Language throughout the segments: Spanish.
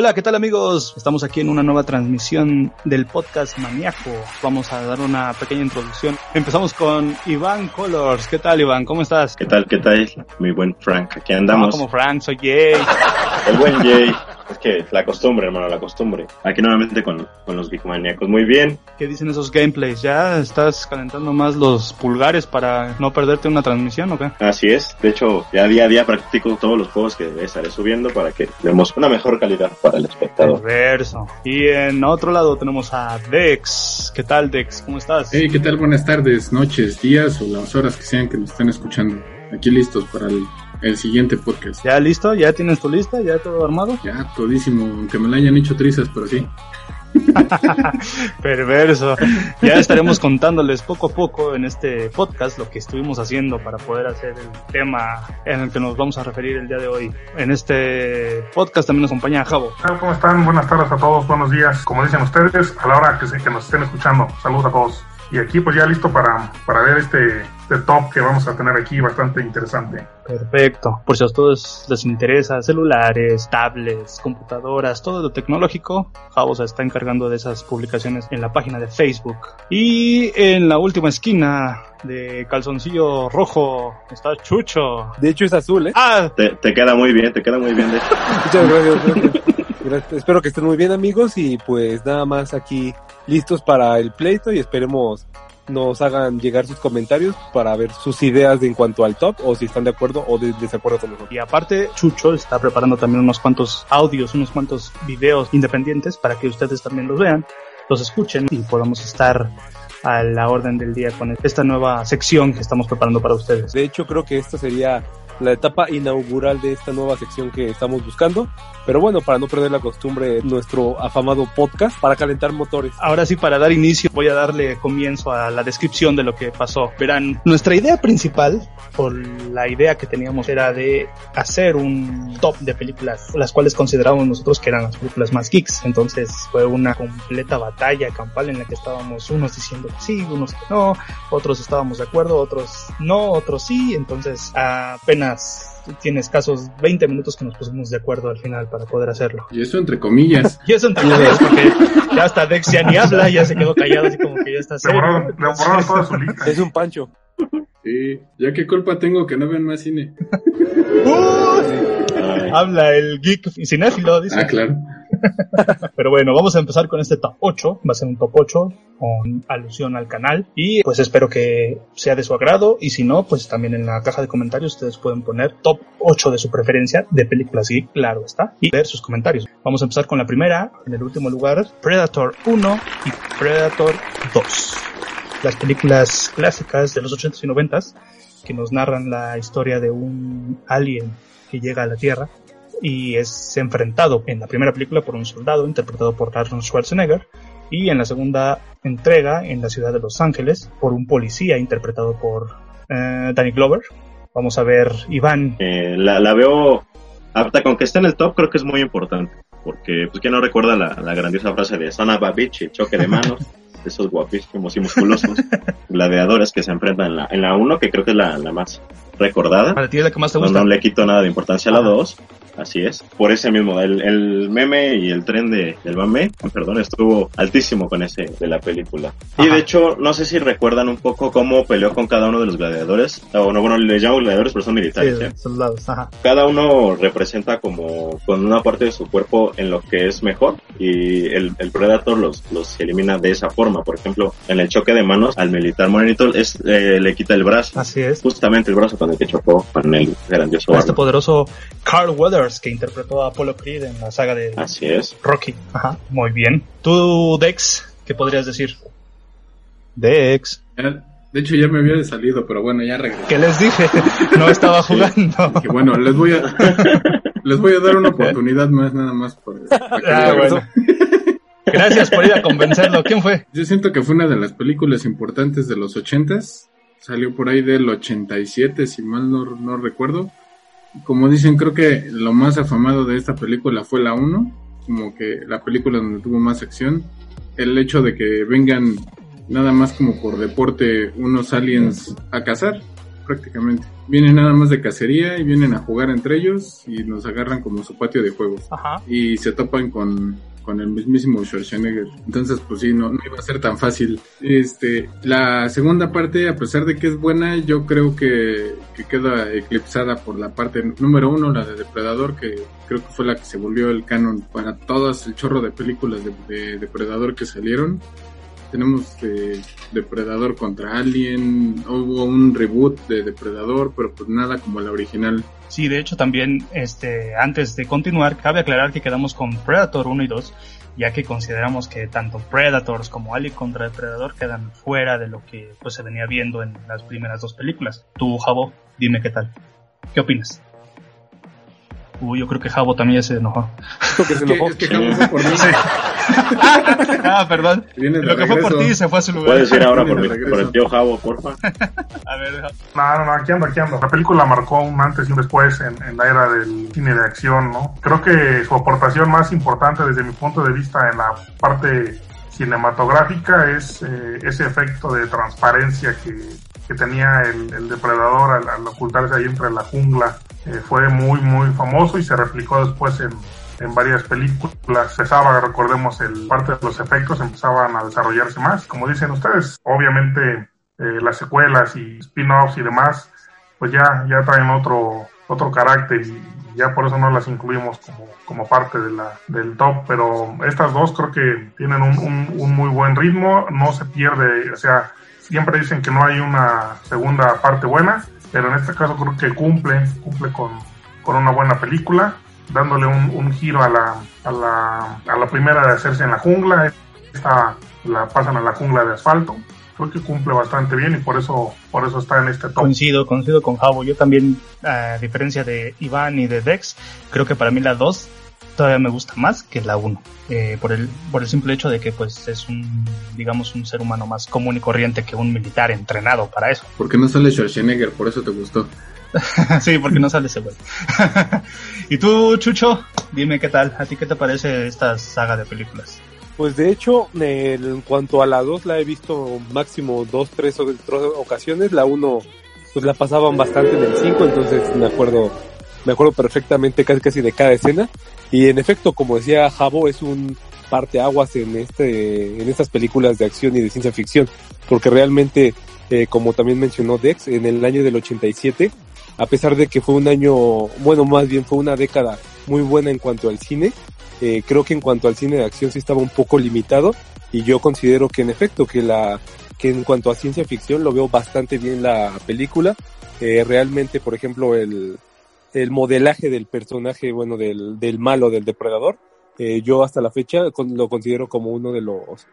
Hola, ¿qué tal amigos? Estamos aquí en una nueva transmisión del podcast Maniaco. Vamos a dar una pequeña introducción. Empezamos con Iván Colors. ¿Qué tal Iván? ¿Cómo estás? ¿Qué tal? ¿Qué tal? Mi buen Frank, aquí andamos. No, como Frank, soy Jay. El buen Jay. Es que la costumbre, hermano, la costumbre. Aquí nuevamente con, con los Big Maníacos. Muy bien. ¿Qué dicen esos gameplays? ¿Ya estás calentando más los pulgares para no perderte una transmisión o qué? Así es. De hecho, ya día a día practico todos los juegos que estaré subiendo para que demos una mejor calidad para el espectador. Verso. Y en otro lado tenemos a Dex. ¿Qué tal, Dex? ¿Cómo estás? Hey, ¿qué tal? Buenas tardes, noches, días o las horas que sean que nos estén escuchando. Aquí listos para el, el siguiente podcast. ¿Ya listo? ¿Ya tienes tu lista? ¿Ya todo armado? Ya, todísimo, aunque me la hayan hecho trizas, pero sí. Perverso. Ya estaremos contándoles poco a poco en este podcast lo que estuvimos haciendo para poder hacer el tema en el que nos vamos a referir el día de hoy. En este podcast también nos acompaña Javo. ¿Cómo están? Buenas tardes a todos, buenos días. Como dicen ustedes, a la hora que, se, que nos estén escuchando. Saludos a todos. Y aquí pues ya listo para, para ver este, este top que vamos a tener aquí bastante interesante. Perfecto. Por si a todos les interesa, celulares, tablets, computadoras, todo lo tecnológico, Javo se está encargando de esas publicaciones en la página de Facebook. Y en la última esquina de calzoncillo rojo está Chucho. De hecho es azul, ¿eh? Ah, Te, te queda muy bien, te queda muy bien. De hecho. Muchas gracias. gracias. Gracias. Espero que estén muy bien amigos y pues nada más aquí listos para el pleito y esperemos nos hagan llegar sus comentarios para ver sus ideas de en cuanto al top o si están de acuerdo o de desacuerdo con nosotros. Y aparte, Chucho está preparando también unos cuantos audios, unos cuantos videos independientes para que ustedes también los vean, los escuchen y podamos estar a la orden del día con esta nueva sección que estamos preparando para ustedes. De hecho creo que esta sería la etapa inaugural de esta nueva sección que estamos buscando. Pero bueno, para no perder la costumbre, nuestro afamado podcast para calentar motores. Ahora sí, para dar inicio, voy a darle comienzo a la descripción de lo que pasó. Verán, nuestra idea principal, o la idea que teníamos, era de hacer un top de películas, las cuales considerábamos nosotros que eran las películas más geeks. Entonces fue una completa batalla campal en la que estábamos unos diciendo que sí, unos que no, otros estábamos de acuerdo, otros no, otros sí. Entonces apenas tiene escasos 20 minutos que nos pusimos de acuerdo al final para poder hacerlo. Y eso entre comillas. Y eso entre comillas, porque ya hasta Dex ya ni habla, ya se quedó callado así como que ya está Le serio. borraron, le borraron toda su lista. Es un pancho. Sí, ya qué culpa tengo que no vean más cine. Habla el geek cinéfilo, dice. Ah, claro. Pero bueno, vamos a empezar con este top 8. Va a ser un top 8 con alusión al canal. Y pues espero que sea de su agrado. Y si no, pues también en la caja de comentarios ustedes pueden poner top 8 de su preferencia de películas geek, claro está. Y ver sus comentarios. Vamos a empezar con la primera. En el último lugar, Predator 1 y Predator 2. Las películas clásicas de los 80s y 90s que nos narran la historia de un alien que llega a la Tierra y es enfrentado en la primera película por un soldado interpretado por Arnold Schwarzenegger y en la segunda entrega en la ciudad de Los Ángeles por un policía interpretado por eh, Danny Glover. Vamos a ver Iván. eh, la, la veo apta con que esté en el top, creo que es muy importante. Porque, pues, ¿quién no recuerda la, la grandiosa frase de Son of a bitch y choque de manos? esos guapísimos y musculosos gladiadores que se enfrentan en la, en la 1, que creo que es la, la más recordada. Para ti es la que más te No, gusta. no le quito nada de importancia a la Ajá. 2. Así es. Por ese mismo, el, el meme y el tren de, del mame, perdón, estuvo altísimo con ese de la película. Y Ajá. de hecho, no sé si recuerdan un poco cómo peleó con cada uno de los gladiadores. O no, bueno, les llamo gladiadores, pero son Sí, militares. ¿eh? soldados, ajá. Cada uno representa como con una parte de su cuerpo en lo que es mejor y el, el Predator los, los elimina de esa forma. Por ejemplo, en el choque de manos al militar morenito es, eh, le quita el brazo. Así es. Justamente el brazo con el que chocó con el grandioso este poderoso Carl Que interpretó a Apollo Creed en la saga de Así es. Rocky. Ajá, muy bien. Tú, Dex, ¿qué podrías decir? Dex. De hecho, ya me había salido, pero bueno, ya regresé. ¿Qué les dije? No estaba jugando. Bueno, les voy a les voy a dar una oportunidad más, nada más. Por, Ah, bueno. Gracias por ir a convencerlo. ¿Quién fue? Yo siento que fue una de las películas importantes de los ochentas. Salió por ahí del 87, si mal no, no recuerdo. Como dicen, creo que lo más afamado de esta película fue la 1, como que la película donde tuvo más acción. El hecho de que vengan nada más como por deporte unos aliens a cazar. prácticamente. Vienen nada más de cacería y vienen a jugar entre ellos y nos agarran como su patio de juegos. Ajá. Y se topan con, con el mismísimo Schwarzenegger. Entonces, pues sí, no, iba a ser tan fácil. Este, la segunda parte, a pesar de que es buena, yo creo que, que queda eclipsada por la parte número uno, la de Depredador, que creo que fue la que se volvió el canon para todas el chorro de películas de, de Depredador que salieron. Tenemos eh, Depredador contra Alien, hubo un reboot de Depredador, pero pues nada como la original. Sí, de hecho también, este, antes de continuar, cabe aclarar que quedamos con Predator 1 y 2, ya que consideramos que tanto Predators como Alien contra Depredador quedan fuera de lo que pues, se venía viendo en las primeras dos películas. Tú, Jabo, dime qué tal. ¿Qué opinas? Uy, yo creo que Jabo también ya se enojó. Porque se enojó. Es que fue por mí. ah, perdón. Lo que fue por ti se fue a su lugar. Puedes ir ahora por, mi- el tío Javo, porfa. A ver. No, no, no, aquí ando, aquí ando. La película marcó un antes y un después en, en la era del cine de acción, ¿no? Creo que su aportación más importante desde mi punto de vista en la parte cinematográfica es eh, ese efecto de transparencia que, que tenía el, el depredador al, al ocultarse ahí entre la jungla. Eh, fue muy, muy famoso y se replicó después en, en varias películas. Empezaba, recordemos, el parte de los efectos empezaban a desarrollarse más. Como dicen ustedes, obviamente eh, las secuelas y spin-offs y demás, pues ya, ya traen otro, otro carácter y ya por eso no las incluimos como, como parte de del top, pero estas dos creo que tienen un, un muy buen ritmo, no se pierde, o sea, siempre dicen que no hay una segunda parte buena, pero en este caso creo que cumple, cumple con, con una buena película, dándole un, un giro a la, a, la, a la primera de hacerse en la jungla, esta la pasan a la jungla de asfalto, creo que cumple bastante bien y por eso, por eso está en este top. Coincido, coincido con Jabo. Yo también, a diferencia de Iván y de Dex, creo que para mí la 2 todavía me gusta más que la 1. Eh, por, el, por el simple hecho de que pues es un, digamos, un ser humano más común y corriente que un militar entrenado para eso. Porque no sale Schwarzenegger, por eso te gustó. sí, porque no sale ese güey. y tú, Chucho, dime qué tal. ¿A ti qué te parece esta saga de películas? Pues de hecho, en cuanto a la 2 la he visto máximo dos, tres, o- tres ocasiones. La 1 pues la pasaban bastante en el 5, entonces me acuerdo, me acuerdo perfectamente casi casi de cada escena. Y en efecto, como decía Jabo, es un parteaguas en este, en estas películas de acción y de ciencia ficción, porque realmente, eh, como también mencionó Dex, en el año del 87, a pesar de que fue un año, bueno, más bien fue una década muy buena en cuanto al cine, eh, creo que en cuanto al cine de acción sí estaba un poco limitado. Y yo considero que en efecto que la que en cuanto a ciencia ficción lo veo bastante bien la película. Eh, realmente por ejemplo el el modelaje del personaje bueno del, del malo del depredador eh, yo hasta la fecha lo considero como uno de los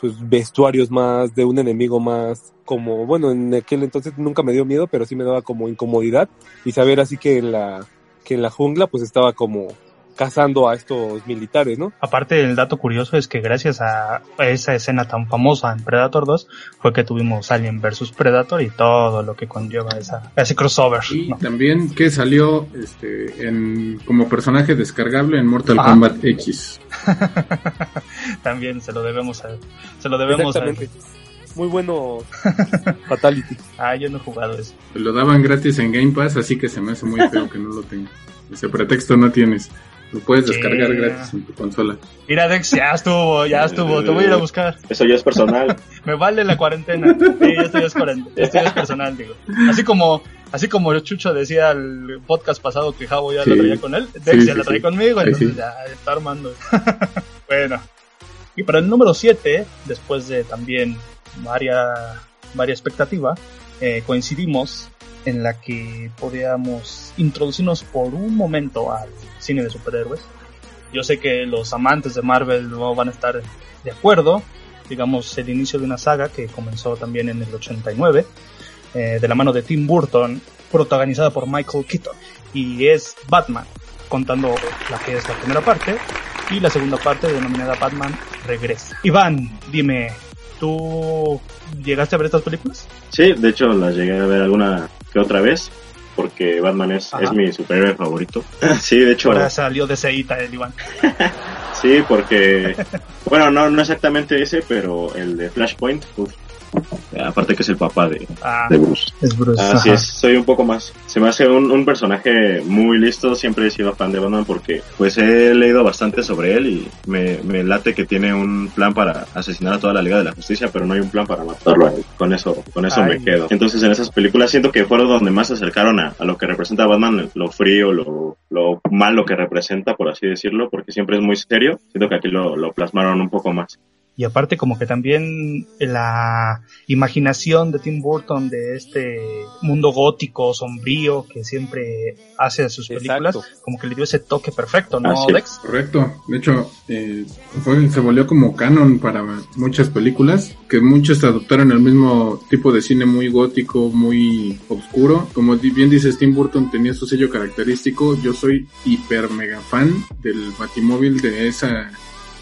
pues vestuarios más de un enemigo más como bueno en aquel entonces nunca me dio miedo pero sí me daba como incomodidad. Y saber así que en la que en la jungla pues estaba como cazando a estos militares, ¿no? Aparte, el dato curioso es que gracias a esa escena tan famosa en Predator 2 fue que tuvimos Alien vs Predator y todo lo que conlleva esa, ese crossover. Y ¿no? también que salió este, en, como personaje descargable en Mortal Ajá. Kombat X. También se lo debemos a, se lo debemos a. Muy bueno Fatality. ah, yo no he jugado eso. Lo daban gratis en Game Pass, así que se me hace muy feo que no lo tenga. Ese pretexto no tienes. Lo puedes descargar Yeah. gratis en tu consola. Mira, Dex, ya estuvo, ya estuvo, te voy a ir a buscar. Eso ya es personal. Me vale la cuarentena. Sí, esto ya es cuarentena, esto ya es personal, digo. Así como, así como Chucho decía el podcast pasado que Javo ya lo Sí. traía con él, Dex Sí, ya sí, lo traía sí. conmigo, entonces sí. ya está armando. bueno. Y para el número 7, después de también varia, varia expectativa, eh, coincidimos en la que podíamos introducirnos por un momento al cine de superhéroes. Yo sé que los amantes de Marvel no van a estar de acuerdo, digamos, el inicio de una saga que comenzó también en el 89, eh, de la mano de Tim Burton, protagonizada por Michael Keaton, y es Batman, contando la que es la primera parte, y la segunda parte denominada Batman Regresa. Iván, dime, ¿tú llegaste a ver estas películas? Sí, de hecho las llegué a ver alguna que otra vez. Porque Batman es, Ajá. es mi superhéroe favorito. sí, de hecho. Ahora salió de Seita el Iván. Sí, porque. bueno, no, no exactamente ese, pero el de Flashpoint. uf, Aparte que es el papá de, Ah, de Bruce. es Bruce. Así ajá. es, soy un poco más. Se me hace un, un personaje muy listo. Siempre he sido fan de Batman porque pues he leído bastante sobre él y me, me late que tiene un plan para asesinar a toda la Liga de la Justicia, pero no hay un plan para matarlo a él. Con eso, con eso Ay. me quedo. Entonces en esas películas siento que fueron donde más se acercaron a, a lo que representa Batman, lo frío, lo, lo malo que representa, por así decirlo, porque siempre es muy serio. Siento que aquí lo, lo plasmaron un poco más. Y aparte como que también la imaginación de Tim Burton de este mundo gótico, sombrío, que siempre hace a sus películas, Exacto. como que le dio ese toque perfecto, ¿no. Dex? Correcto. De hecho, eh, fue- se volvió como canon para muchas películas, que muchos adoptaron el mismo tipo de cine muy gótico, muy oscuro. Como bien dices, Tim Burton tenía su sello característico. Yo soy hiper mega fan del Batimóvil de esa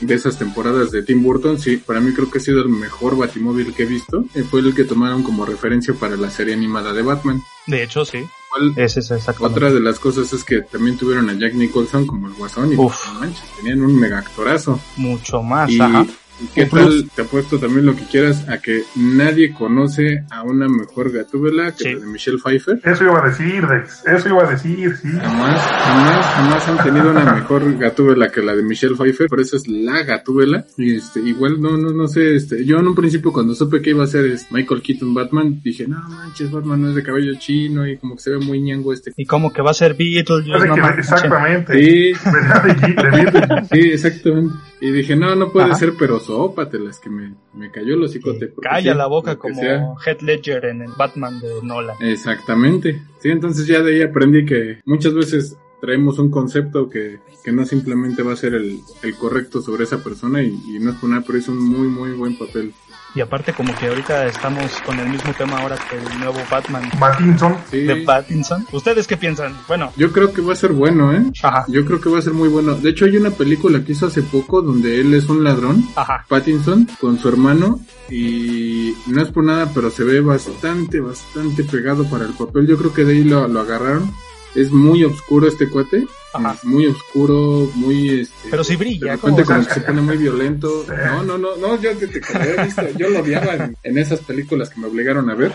de esas temporadas de Tim Burton, sí, para mí creo que ha sido el mejor Batimóvil que he visto. Eh, fue el que tomaron como referencia para la serie animada de Batman. De hecho, sí. ¿Cuál- Ese es exactamente. otra de las cosas es que también tuvieron a Jack Nicholson como el guasón y Uf. no manches, tenían un mega actorazo. Mucho más, Y, ajá. ¿Y qué Un plus. tal? Te apuesto también lo que quieras a que nadie conoce a una mejor gatúbela que Sí. la de Michelle Pfeiffer. Eso iba a decir, Dex. Eso iba a decir, sí. Jamás, jamás, jamás han tenido una mejor gatúbela que la de Michelle Pfeiffer, por eso es la gatúbela. Y este, igual no, no, no sé, este, yo en un principio cuando supe que iba a ser este, Michael Keaton Batman, dije, no manches, Batman no es de cabello chino y como que se ve muy ñango este. Y como que va a ser Parece no exactamente. Sí. Sí, exactamente. Y dije, no, no puede Ajá. ser, pero sópatelas, que me, me cayó el porque Calla la boca como sea. Heath Ledger en el Batman de Nolan. Exactamente. Sí, entonces ya de ahí aprendí que muchas veces traemos un concepto que, que no simplemente va a ser el, el correcto sobre esa persona y, y no es por nada, pero hizo un muy, muy buen papel. Y aparte como que ahorita estamos con el mismo tema ahora que el nuevo Batman Pattinson. Sí. de Pattinson. ¿Ustedes qué piensan? Bueno, Yo creo que va a ser bueno, ¿eh? ajá, Yo creo que va a ser muy bueno. De hecho, hay una película que hizo hace poco donde él es un ladrón ajá. Pattinson con su hermano y no es por nada, pero se ve bastante, bastante pegado para el papel. Yo creo que de ahí lo, lo agarraron. Es muy oscuro este cuate, Ajá. es muy oscuro, muy este. Pero sí de brilla, repente ¿cómo? como que se pone muy violento. No, no, no, no, yo te, te- visto, yo lo odiaba en, en esas películas que me obligaron a ver,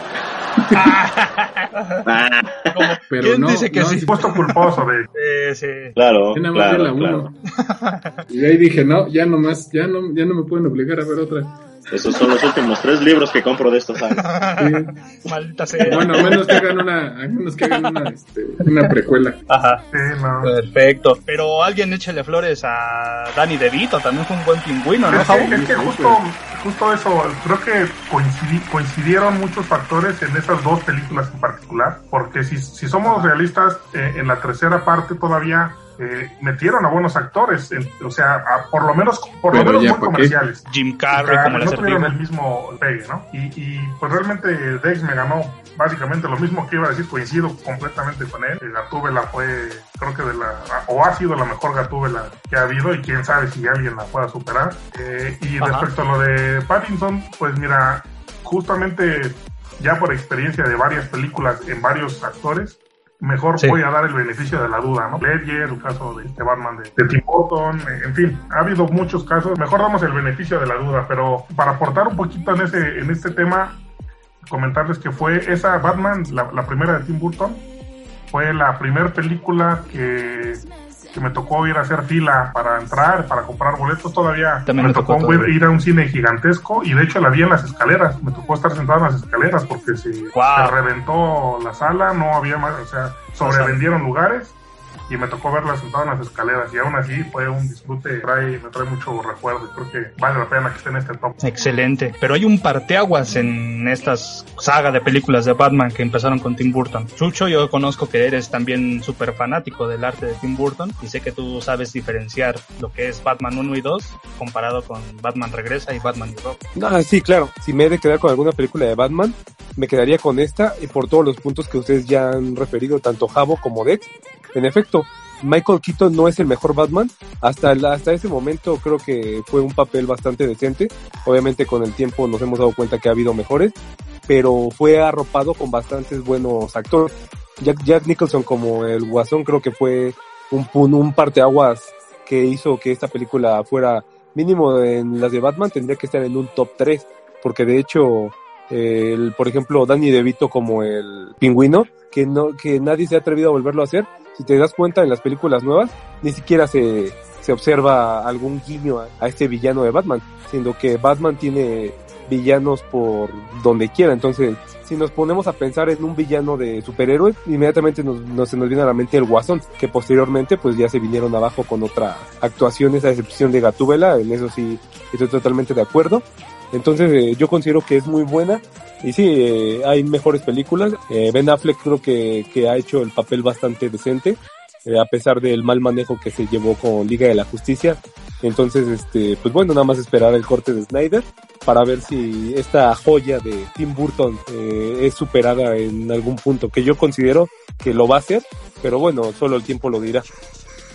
Ah, pero ¿Quién no, dice que no, sí? Puesto culposo de. Eh, sí. claro, nada más claro, la claro. uno. Y de ahí dije, no, ya nomás, ya no, ya no me pueden obligar a ver otra. Esos son los últimos tres libros que compro de estos años. Sí. Maldita sea. Bueno, a menos que hagan una, menos que hagan una, este, una precuela. Ajá. Sí, no. Perfecto. Pero alguien échele flores a Danny DeVito, también fue un buen pingüino, ¿no, Es Javo? que, es que justo, justo eso, creo que coincidi- coincidieron muchos factores en esas dos películas en particular, porque si, si somos realistas, eh, en la tercera parte todavía eh, metieron a buenos actores, en- o sea, a- por lo menos, por lo menos ya, muy comerciales. Jim Carrey como el no tuvieron el mismo pegue, ¿no? Y, y pues realmente Dex me ganó básicamente lo mismo que iba a decir, coincido completamente con él. Gatúbela fue, creo que de la, o ha sido la mejor Gatúbela que ha habido y quién sabe si alguien la pueda superar. Eh, y Ajá. respecto a lo de Pattinson, pues mira, justamente ya por experiencia de varias películas en varios actores, mejor Sí. voy a dar el beneficio de la duda, ¿no? Ledger, el caso de, de Batman de, de Tim Burton, eh, en fin, ha habido muchos casos, mejor damos el beneficio de la duda, pero para aportar un poquito en ese en este tema, comentarles que fue esa Batman, la, la primera de Tim Burton, fue la primera película que, que me tocó ir a hacer fila para entrar, para comprar boletos. Todavía También me tocó tocó ir, a un cine gigantesco y de hecho la vi en las escaleras. Me tocó estar sentado en las escaleras porque se, Wow. se reventó la sala, no había más, o sea, sobrevendieron lugares y me tocó verla sentada en las escaleras y aún así fue un disfrute, trae, me trae mucho recuerdo y creo que vale la pena que esté en este top. Excelente. Pero hay un parteaguas en estas saga de películas de Batman que empezaron con Tim Burton. Chucho, yo conozco que eres también súper fanático del arte de Tim Burton y sé que tú sabes diferenciar lo que es Batman 1 y 2 comparado con Batman Regresa y Batman y Robin. No, sí, claro. Si me he de quedar con alguna película de Batman, me quedaría con esta y por todos los puntos que ustedes ya han referido, tanto Javo como Dex. En efecto, Michael Keaton no es el mejor Batman. Hasta, hasta ese momento creo que fue un papel bastante decente. Obviamente con el tiempo nos hemos dado cuenta que ha habido mejores, pero fue arropado con bastantes buenos actores. Jack, Jack Nicholson como el Guasón creo que fue un, pun- un parteaguas que hizo que esta película fuera mínimo en las de Batman tendría que estar en un top 3 porque de hecho el, por ejemplo, Danny DeVito como el pingüino, que no, que nadie se ha atrevido a volverlo a hacer. Si te das cuenta en las películas nuevas, ni siquiera se, se observa algún guiño a, este villano de Batman, siendo que Batman tiene villanos por donde quiera. Entonces, si nos ponemos a pensar en un villano de superhéroe, inmediatamente nos, nos- se nos viene a la mente el Guasón, que posteriormente pues ya se vinieron abajo con otras actuaciones a excepción de Gatúbela, en eso sí estoy totalmente de acuerdo. Entonces eh, yo considero que es muy buena y sí, eh, hay mejores películas. Eh, ben Affleck creo que, que ha hecho el papel bastante decente, eh, a pesar del mal manejo que se llevó con Liga de la Justicia. Entonces, este, pues bueno, nada más esperar el corte de Snyder para ver si esta joya de Tim Burton eh, es superada en algún punto, que yo considero que lo va a hacer, pero bueno, solo el tiempo lo dirá.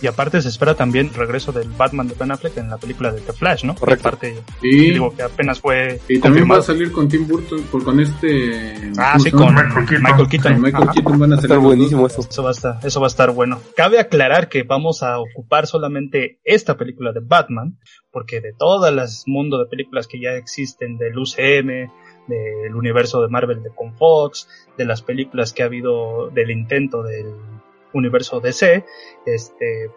Y aparte se espera también el regreso del Batman de Ben Affleck en la película de The Flash, ¿no? Correcto. Aparte, Y, digo que apenas fue y también va a salir con Tim Burton, por, con este... Ah, ¿cómo sí, con Michael Keaton. Michael Keaton. Con Michael. Keaton van a Va a estar buenísimo eso. Eso va a estar, eso va a estar bueno. Cabe aclarar que vamos a ocupar solamente esta película de Batman, porque de todas las mundos de películas que ya existen del UCM, del universo de Marvel de con Fox, de las películas que ha habido del intento del universo DC, este,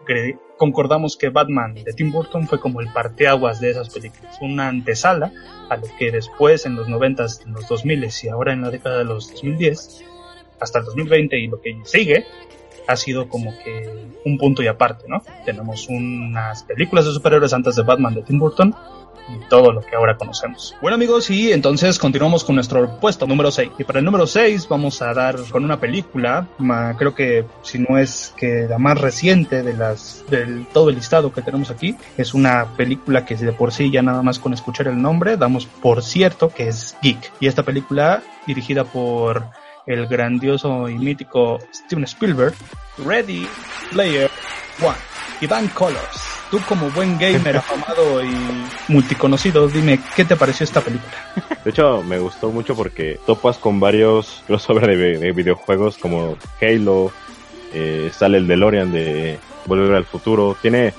concordamos que Batman de Tim Burton fue como el parteaguas de esas películas, una antesala a lo que después en los 90, en los 2000 y ahora en la década de los 2010 hasta el 2020 y lo que sigue ha sido como que un punto y aparte, ¿no? Tenemos unas películas de superhéroes antes de Batman de Tim Burton todo lo que ahora conocemos. Bueno amigos, y entonces continuamos con nuestro puesto número 6. Y para el número 6 vamos a dar con una película, ma- creo que si no es que la más reciente de las del todo el listado que tenemos aquí, es una película que de por sí ya nada más con escuchar el nombre damos por cierto que es Geek. Y esta película dirigida por el grandioso y mítico Steven Spielberg, Ready Player One, Iván Colors. Tú como buen gamer afamado y multiconocido, dime, ¿qué te pareció esta película? De hecho, me gustó mucho porque topas con varios crossover de, de videojuegos como Halo, eh, sale el DeLorean de Volver al Futuro, tiene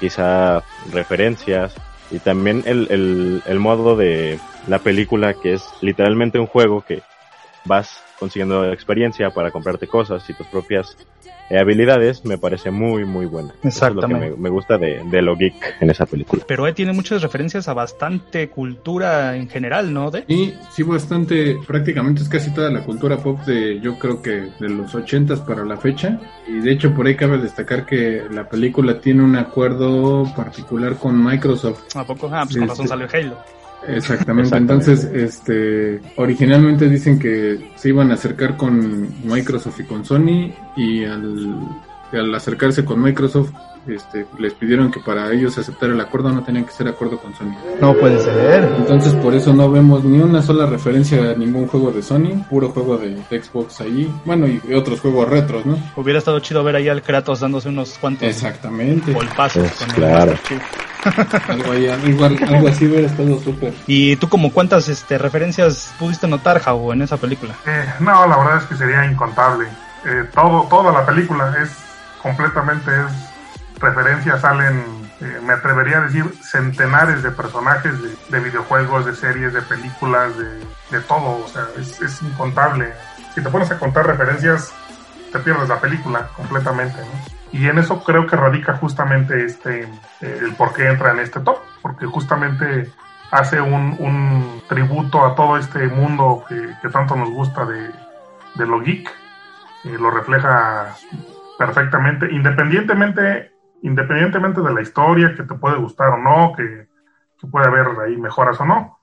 quizá referencias y también el, modo de la película que es literalmente un juego que vas consiguiendo experiencia para comprarte cosas y tus propias habilidades me parece muy muy buena. Eso es lo que me, Exactamente. me gusta de, de lo geek en esa película. Pero eh, tiene muchas referencias a bastante cultura en general, ¿no? De Y sí, bastante, prácticamente es casi toda la cultura pop de, yo creo que de los ochentas para la fecha. Y de hecho por ahí cabe destacar que la película tiene un acuerdo particular con Microsoft. ¿A poco? Ah, pues con razón Este- salió Halo. Exactamente. Exactamente. Entonces, este, originalmente dicen que se iban a acercar con Microsoft y con Sony y al, al acercarse con Microsoft, este, les pidieron que para ellos aceptar el acuerdo no tenían que ser acuerdo con Sony. No puede ser. Entonces por eso no vemos ni una sola referencia a ningún juego de Sony, puro juego de Xbox ahí, bueno y otros juegos retros, ¿no? Hubiera estado chido ver ahí al Kratos dándose unos cuantos Exactamente. golpazos Es con el claro. Algo, ahí, algo, algo así hubiera estado súper. ¿Y tú como cuántas este, referencias pudiste notar, Javo, en esa película? Eh, no, la verdad es que sería incontable. Eh, todo, toda la película es completamente es referencias, salen, eh, me atrevería a decir, centenares de personajes de, de videojuegos, de series, de películas, de, de todo. O sea, es, es incontable. Si te pones a contar referencias, te pierdes la película completamente, ¿no? Y en eso creo que radica justamente este, eh, el por qué entra en este top, porque justamente hace un, un tributo a todo este mundo que, que tanto nos gusta de, de lo geek, eh, lo refleja perfectamente, independientemente, independientemente de la historia, que te puede gustar o no, que, que puede haber ahí mejoras o no,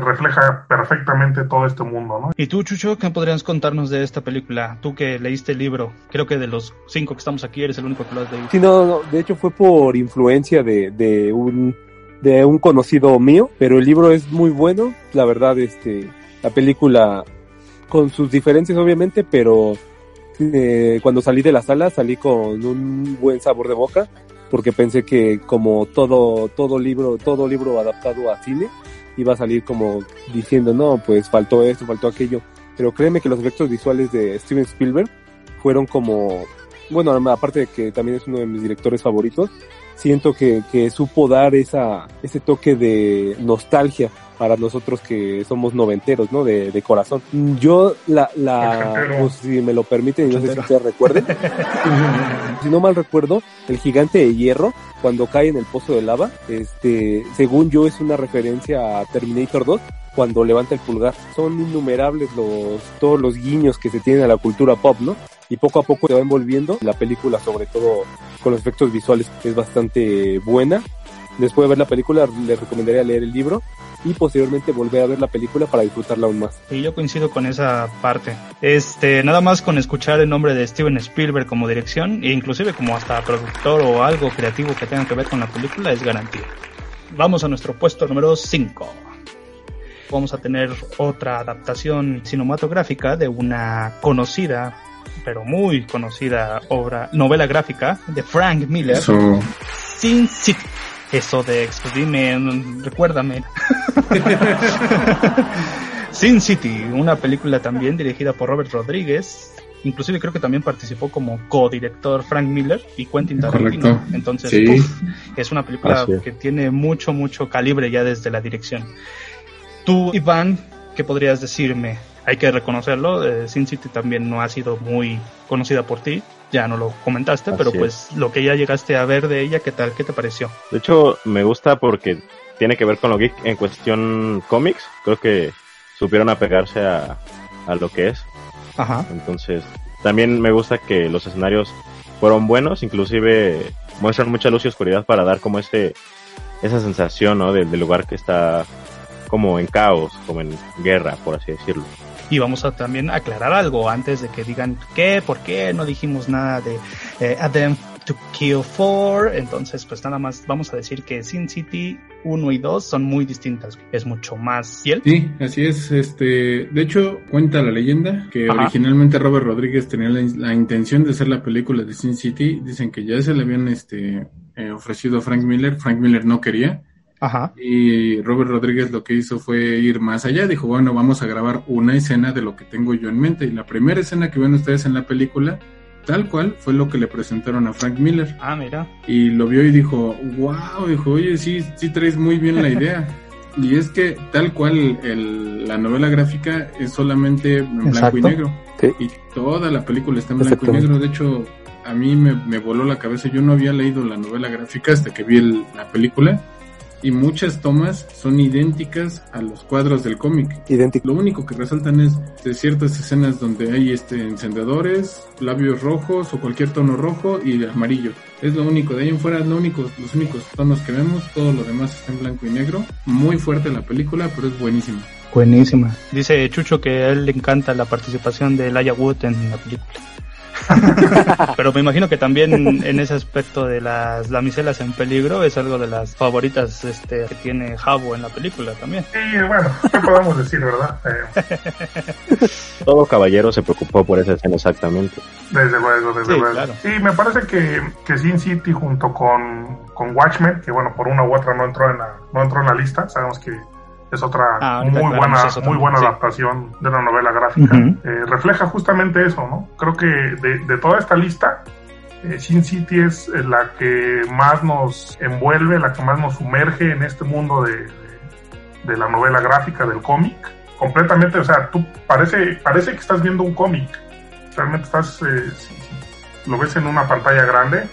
refleja perfectamente todo este mundo, ¿no? ¿Y tú, Chucho, qué podrías contarnos de esta película? Tú que leíste el libro, creo que de los cinco que estamos aquí eres el único que lo has leído. Sí, no, no, de hecho fue por influencia de, de un de un conocido mío, pero el libro es muy bueno, la verdad, este, la película con sus diferencias obviamente, pero eh, cuando salí de la sala salí con un buen sabor de boca, porque pensé que como todo todo libro todo libro adaptado a cine iba a salir como diciendo no, pues faltó esto, faltó aquello, pero créeme que los efectos visuales de Steven Spielberg fueron como bueno, aparte de que también es uno de mis directores favoritos, siento que, que supo dar esa, ese toque de nostalgia para nosotros que somos noventeros, ¿no? De, de corazón. Yo la, la, pues, si me lo permiten, y no sé si ustedes recuerden, si no mal recuerdo, el gigante de hierro, cuando cae en el pozo de lava, este, según yo es una referencia a Terminator 2, cuando levanta el pulgar. Son innumerables los, todos los guiños que se tienen a la cultura pop, ¿no? Y poco a poco se va envolviendo. La película, sobre todo con los efectos visuales, es bastante buena. Después de ver la película, les recomendaría leer el libro y posteriormente volver a ver la película para disfrutarla aún más. Y yo coincido con esa parte. Este, nada más con escuchar el nombre de Steven Spielberg como dirección, e inclusive como hasta productor o algo creativo que tenga que ver con la película, es garantía. Vamos a nuestro puesto número 5. Vamos a tener otra adaptación cinematográfica de una conocida, pero muy conocida obra, novela gráfica de Frank Miller, Eso, Sin City. Eso de pues dime, recuérdame. Sin City, una película también dirigida por Robert Rodríguez. Inclusive creo que también participó como co-director Frank Miller y Quentin Tarantino. Correcto. Entonces, Sí. uf, es una película es. que tiene mucho, mucho calibre ya desde la dirección. Tú, Iván, ¿qué podrías decirme? Hay que reconocerlo, eh, Sin City también no ha sido muy conocida por ti, ya no lo comentaste, Así pero es. pues lo que ya llegaste a ver de ella, ¿qué tal? ¿Qué te pareció? De hecho, me gusta porque tiene que ver con lo geek en cuestión cómics. Creo que supieron apegarse a, a lo que es. Ajá. Entonces, también me gusta que los escenarios fueron buenos, inclusive muestran mucha luz y oscuridad para dar como ese esa sensación, ¿no? Del, del lugar que está como en caos, como en guerra, por así decirlo. Y vamos a también aclarar algo antes de que digan qué, por qué no dijimos nada de eh, Adam to Kill For. Entonces, pues nada más vamos a decir que Sin City 1 y 2 son muy distintas. Es mucho más fiel. Sí, así es. Este, de hecho, cuenta la leyenda que Ajá. originalmente Robert Rodríguez tenía la, la intención de hacer la película de Sin City. Dicen que ya se le habían este, eh, ofrecido a Frank Miller. Frank Miller no quería. Ajá. Y Robert Rodríguez lo que hizo fue ir más allá. Dijo, bueno, vamos a grabar una escena de lo que tengo yo en mente. Y la primera escena que ven ustedes en la película, tal cual, fue lo que le presentaron a Frank Miller. Ah, mira. Y lo vio y dijo, wow, dijo, oye, sí, sí traes muy bien la idea. Y es que tal cual el- la novela gráfica es solamente en blanco y negro. Sí. Y toda la película está en blanco y negro. De hecho, a mí me, me voló la cabeza. Yo no había leído la novela gráfica hasta que vi el- la película. Y muchas tomas son idénticas a los cuadros del cómic. Idéntico. Lo único que resaltan es de ciertas escenas donde hay este encendedores, labios rojos o cualquier tono rojo y amarillo. Es lo único. De ahí en fuera, lo único, los únicos tonos que vemos. Todo lo demás está en blanco y negro. Muy fuerte la película, pero es buenísima. Buenísima. Dice Chucho que a él le encanta la participación de Laia Wood en la película. Pero me imagino que también en ese aspecto de las damiselas en peligro es algo de las favoritas este, que tiene Jabo en la película también. Y bueno, ¿qué podemos decir, verdad? Eh, Todo caballero se preocupó por esa escena exactamente. desde luego, desde Sí, luego. claro. Sí, me parece que, que Sin City junto con, con Watchmen, que bueno, por una u otra no entró en la, no entró en la lista, sabemos que es otra Ah, muy buena, muy buena sí. adaptación de una novela gráfica. Eh, refleja justamente eso, ¿no? Creo que de, de toda esta lista, eh, Sin City es eh, la que más nos envuelve, la que más nos sumerge en este mundo de, de- de la novela gráfica, del cómic. Completamente, o sea, tú parece, parece que estás viendo un cómic. Realmente estás, eh, si- si lo ves en una pantalla grande,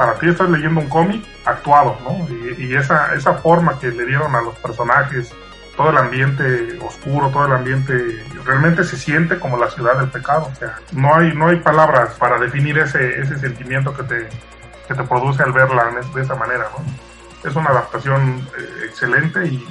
para ti estás leyendo un cómic actuado, ¿no? Y, y esa, esa forma que le dieron a los personajes, todo el ambiente oscuro, todo el ambiente realmente se siente como la ciudad del pecado. O sea, no hay, no hay palabras para definir ese, ese sentimiento que te, que te produce al verla de esa manera, ¿no? Es una adaptación eh, excelente y,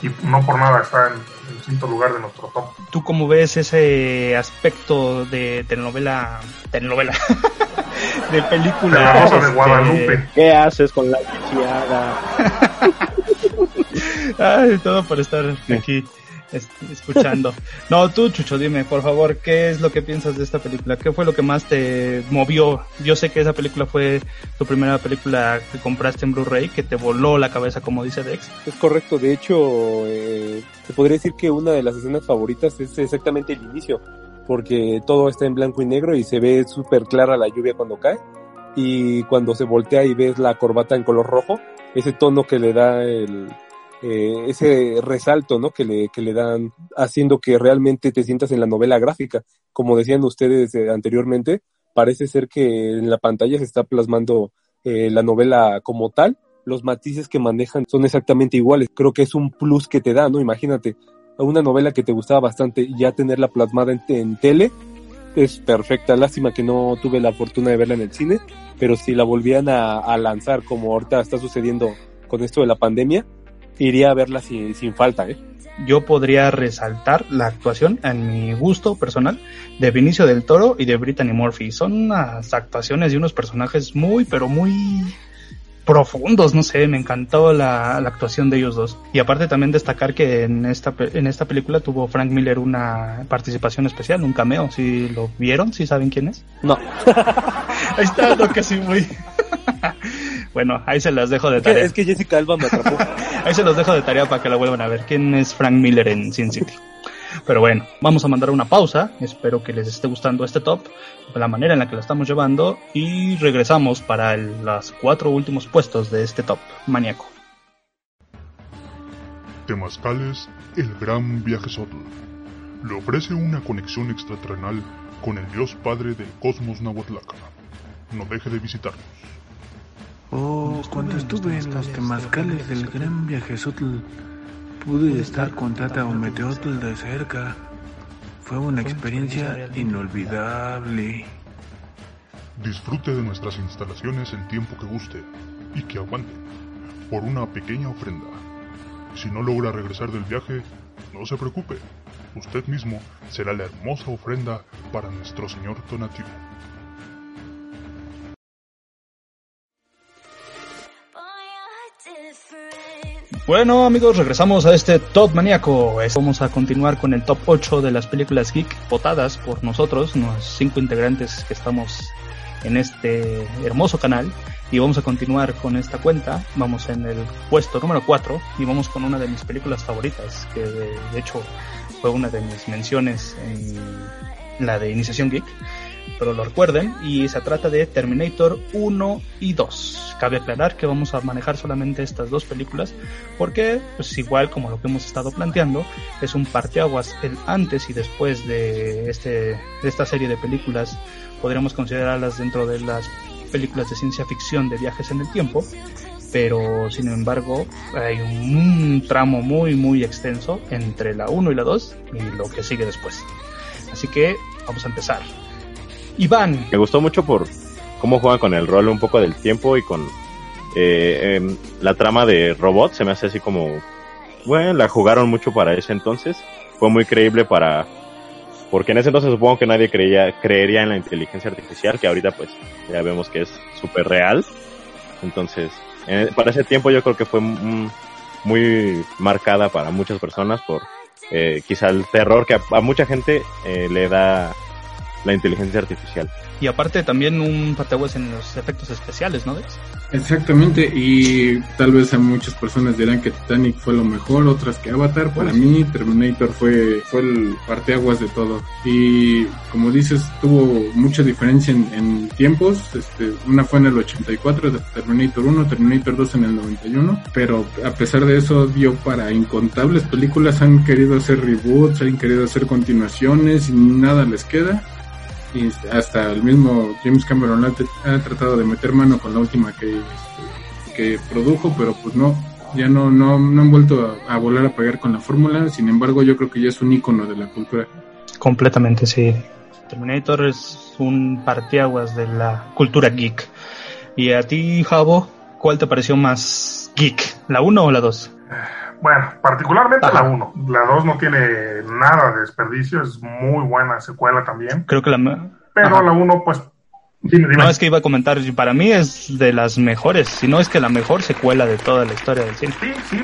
y no por nada está en el quinto lugar de nuestro top. ¿Tú cómo ves ese aspecto de telenovela, telenovela, de película? De la Rosa de este, Guadalupe. ¿Qué haces con la? Ay, todo por estar aquí escuchando. No, tú, Chucho, dime, por favor, ¿qué es lo que piensas de esta película? ¿Qué fue lo que más te movió? Yo sé que esa película fue tu primera película que compraste en Blu-ray, que te voló la cabeza, como dice Dex. Es correcto, de hecho, eh, se podría decir que una de las escenas favoritas es exactamente el inicio, porque todo está en blanco y negro y se ve súper clara la lluvia cuando cae, y cuando se voltea y ves la corbata en color rojo, ese tono que le da el, eh, ese resalto, ¿no? Que le, que le dan, haciendo que realmente te sientas en la novela gráfica. Como decían ustedes eh, anteriormente, parece ser que en la pantalla se está plasmando eh, la novela como tal. Los matices que manejan son exactamente iguales. Creo que es un plus que te da, ¿no? Imagínate, una novela que te gustaba bastante y ya tenerla plasmada en, tele es perfecta. Lástima que no tuve la fortuna de verla en el cine, pero si la volvían a, a lanzar como ahorita está sucediendo con esto de la pandemia, iría a verla sin, sin falta, ¿eh? Yo podría resaltar la actuación, en mi gusto personal, de Vinicio del Toro y de Brittany Murphy. Son unas actuaciones y unos personajes muy, pero muy profundos, no sé, me encantó la, la, actuación de ellos dos. Y aparte también destacar que en esta, en esta película tuvo Frank Miller una participación especial, un cameo, si lo vieron, si saben quién es. No. Ahí está lo que sí muy... bueno, ahí se las dejo de tarea. Es que Jessica Alba me atrapó. ahí se los dejo de tarea para que la vuelvan a ver. ¿Quién es Frank Miller en Sin City? Pero bueno, vamos a mandar una pausa. Espero que les esté gustando este top, la manera en la que lo estamos llevando y regresamos para el, los cuatro últimos puestos de este top maníaco. Temazcales, el gran viaje Sotl. Le ofrece una conexión extraterrenal con el dios padre del cosmos Nahuatlaca. No deje de visitarnos. Oh, cuando estuve en los temazcales del gran viaje Sotl, pude estar con Tata Ometeotl de cerca. Fue una experiencia inolvidable. Disfrute de nuestras instalaciones el tiempo que guste y que aguante por una pequeña ofrenda. Si no logra regresar del viaje, no se preocupe. Usted mismo será la hermosa ofrenda para nuestro señor donativo. Bueno amigos, regresamos a este top maníaco. Vamos a continuar con el top 8 de las películas geek votadas por nosotros, los cinco integrantes que estamos en este hermoso canal. Y vamos a continuar con esta cuenta. Vamos en el puesto número 4 y vamos con una de mis películas favoritas, que de, de hecho fue una de mis menciones en la de Iniciación Geek pero lo recuerden, y se trata de Terminator 1 y 2. Cabe aclarar que vamos a manejar solamente estas dos películas, porque, pues igual como lo que hemos estado planteando, es un parteaguas el antes y después de, este, de esta serie de películas, podríamos considerarlas dentro de las películas de ciencia ficción de viajes en el tiempo, pero sin embargo hay un, un tramo muy muy extenso entre la 1 y la 2 y lo que sigue después. Así que vamos a empezar. Iván. Me gustó mucho por cómo juegan con el rol un poco del tiempo y con eh, eh, la trama de robot. Se me hace así como, bueno, la jugaron mucho para ese entonces. Fue muy creíble para, porque en ese entonces supongo que nadie creía, creería en la inteligencia artificial, que ahorita pues ya vemos que es súper real. Entonces, eh, para ese tiempo yo creo que fue muy marcada para muchas personas por eh, quizá el terror que a, a mucha gente eh, le da la inteligencia artificial. Y aparte también un parteaguas en los efectos especiales, ¿no? ¿Ves? Exactamente, y tal vez a muchas personas dirán que Titanic fue lo mejor, otras que Avatar. Para mí, Terminator fue, fue el parteaguas de todo. Y como dices, tuvo mucha diferencia en, en tiempos. Este, una fue en el 84 de Terminator 1, Terminator 2 en el 91. Pero a pesar de eso, dio para incontables películas. Han querido hacer reboots, han querido hacer continuaciones y nada les queda y hasta el mismo James Cameron ha, ha, tratado de meter mano con la última que, que produjo, pero pues no, ya no, no, no han vuelto a, a, volver a pegar con la fórmula, sin embargo yo creo que ya es un icono de la cultura. Completamente, sí. Terminator es un parteaguas de la cultura geek. Y a ti, Javo, ¿cuál te pareció más geek? ¿La 1 o la 2? Bueno, particularmente Ajá. la 1. La 2 no tiene nada de desperdicio, es muy buena secuela también. Creo que la... Pero Ajá. la 1, pues... Dime, dime. No, es que iba a comentar, para mí es de las mejores, si no es que la mejor secuela de toda la historia del cine. Sí, sí,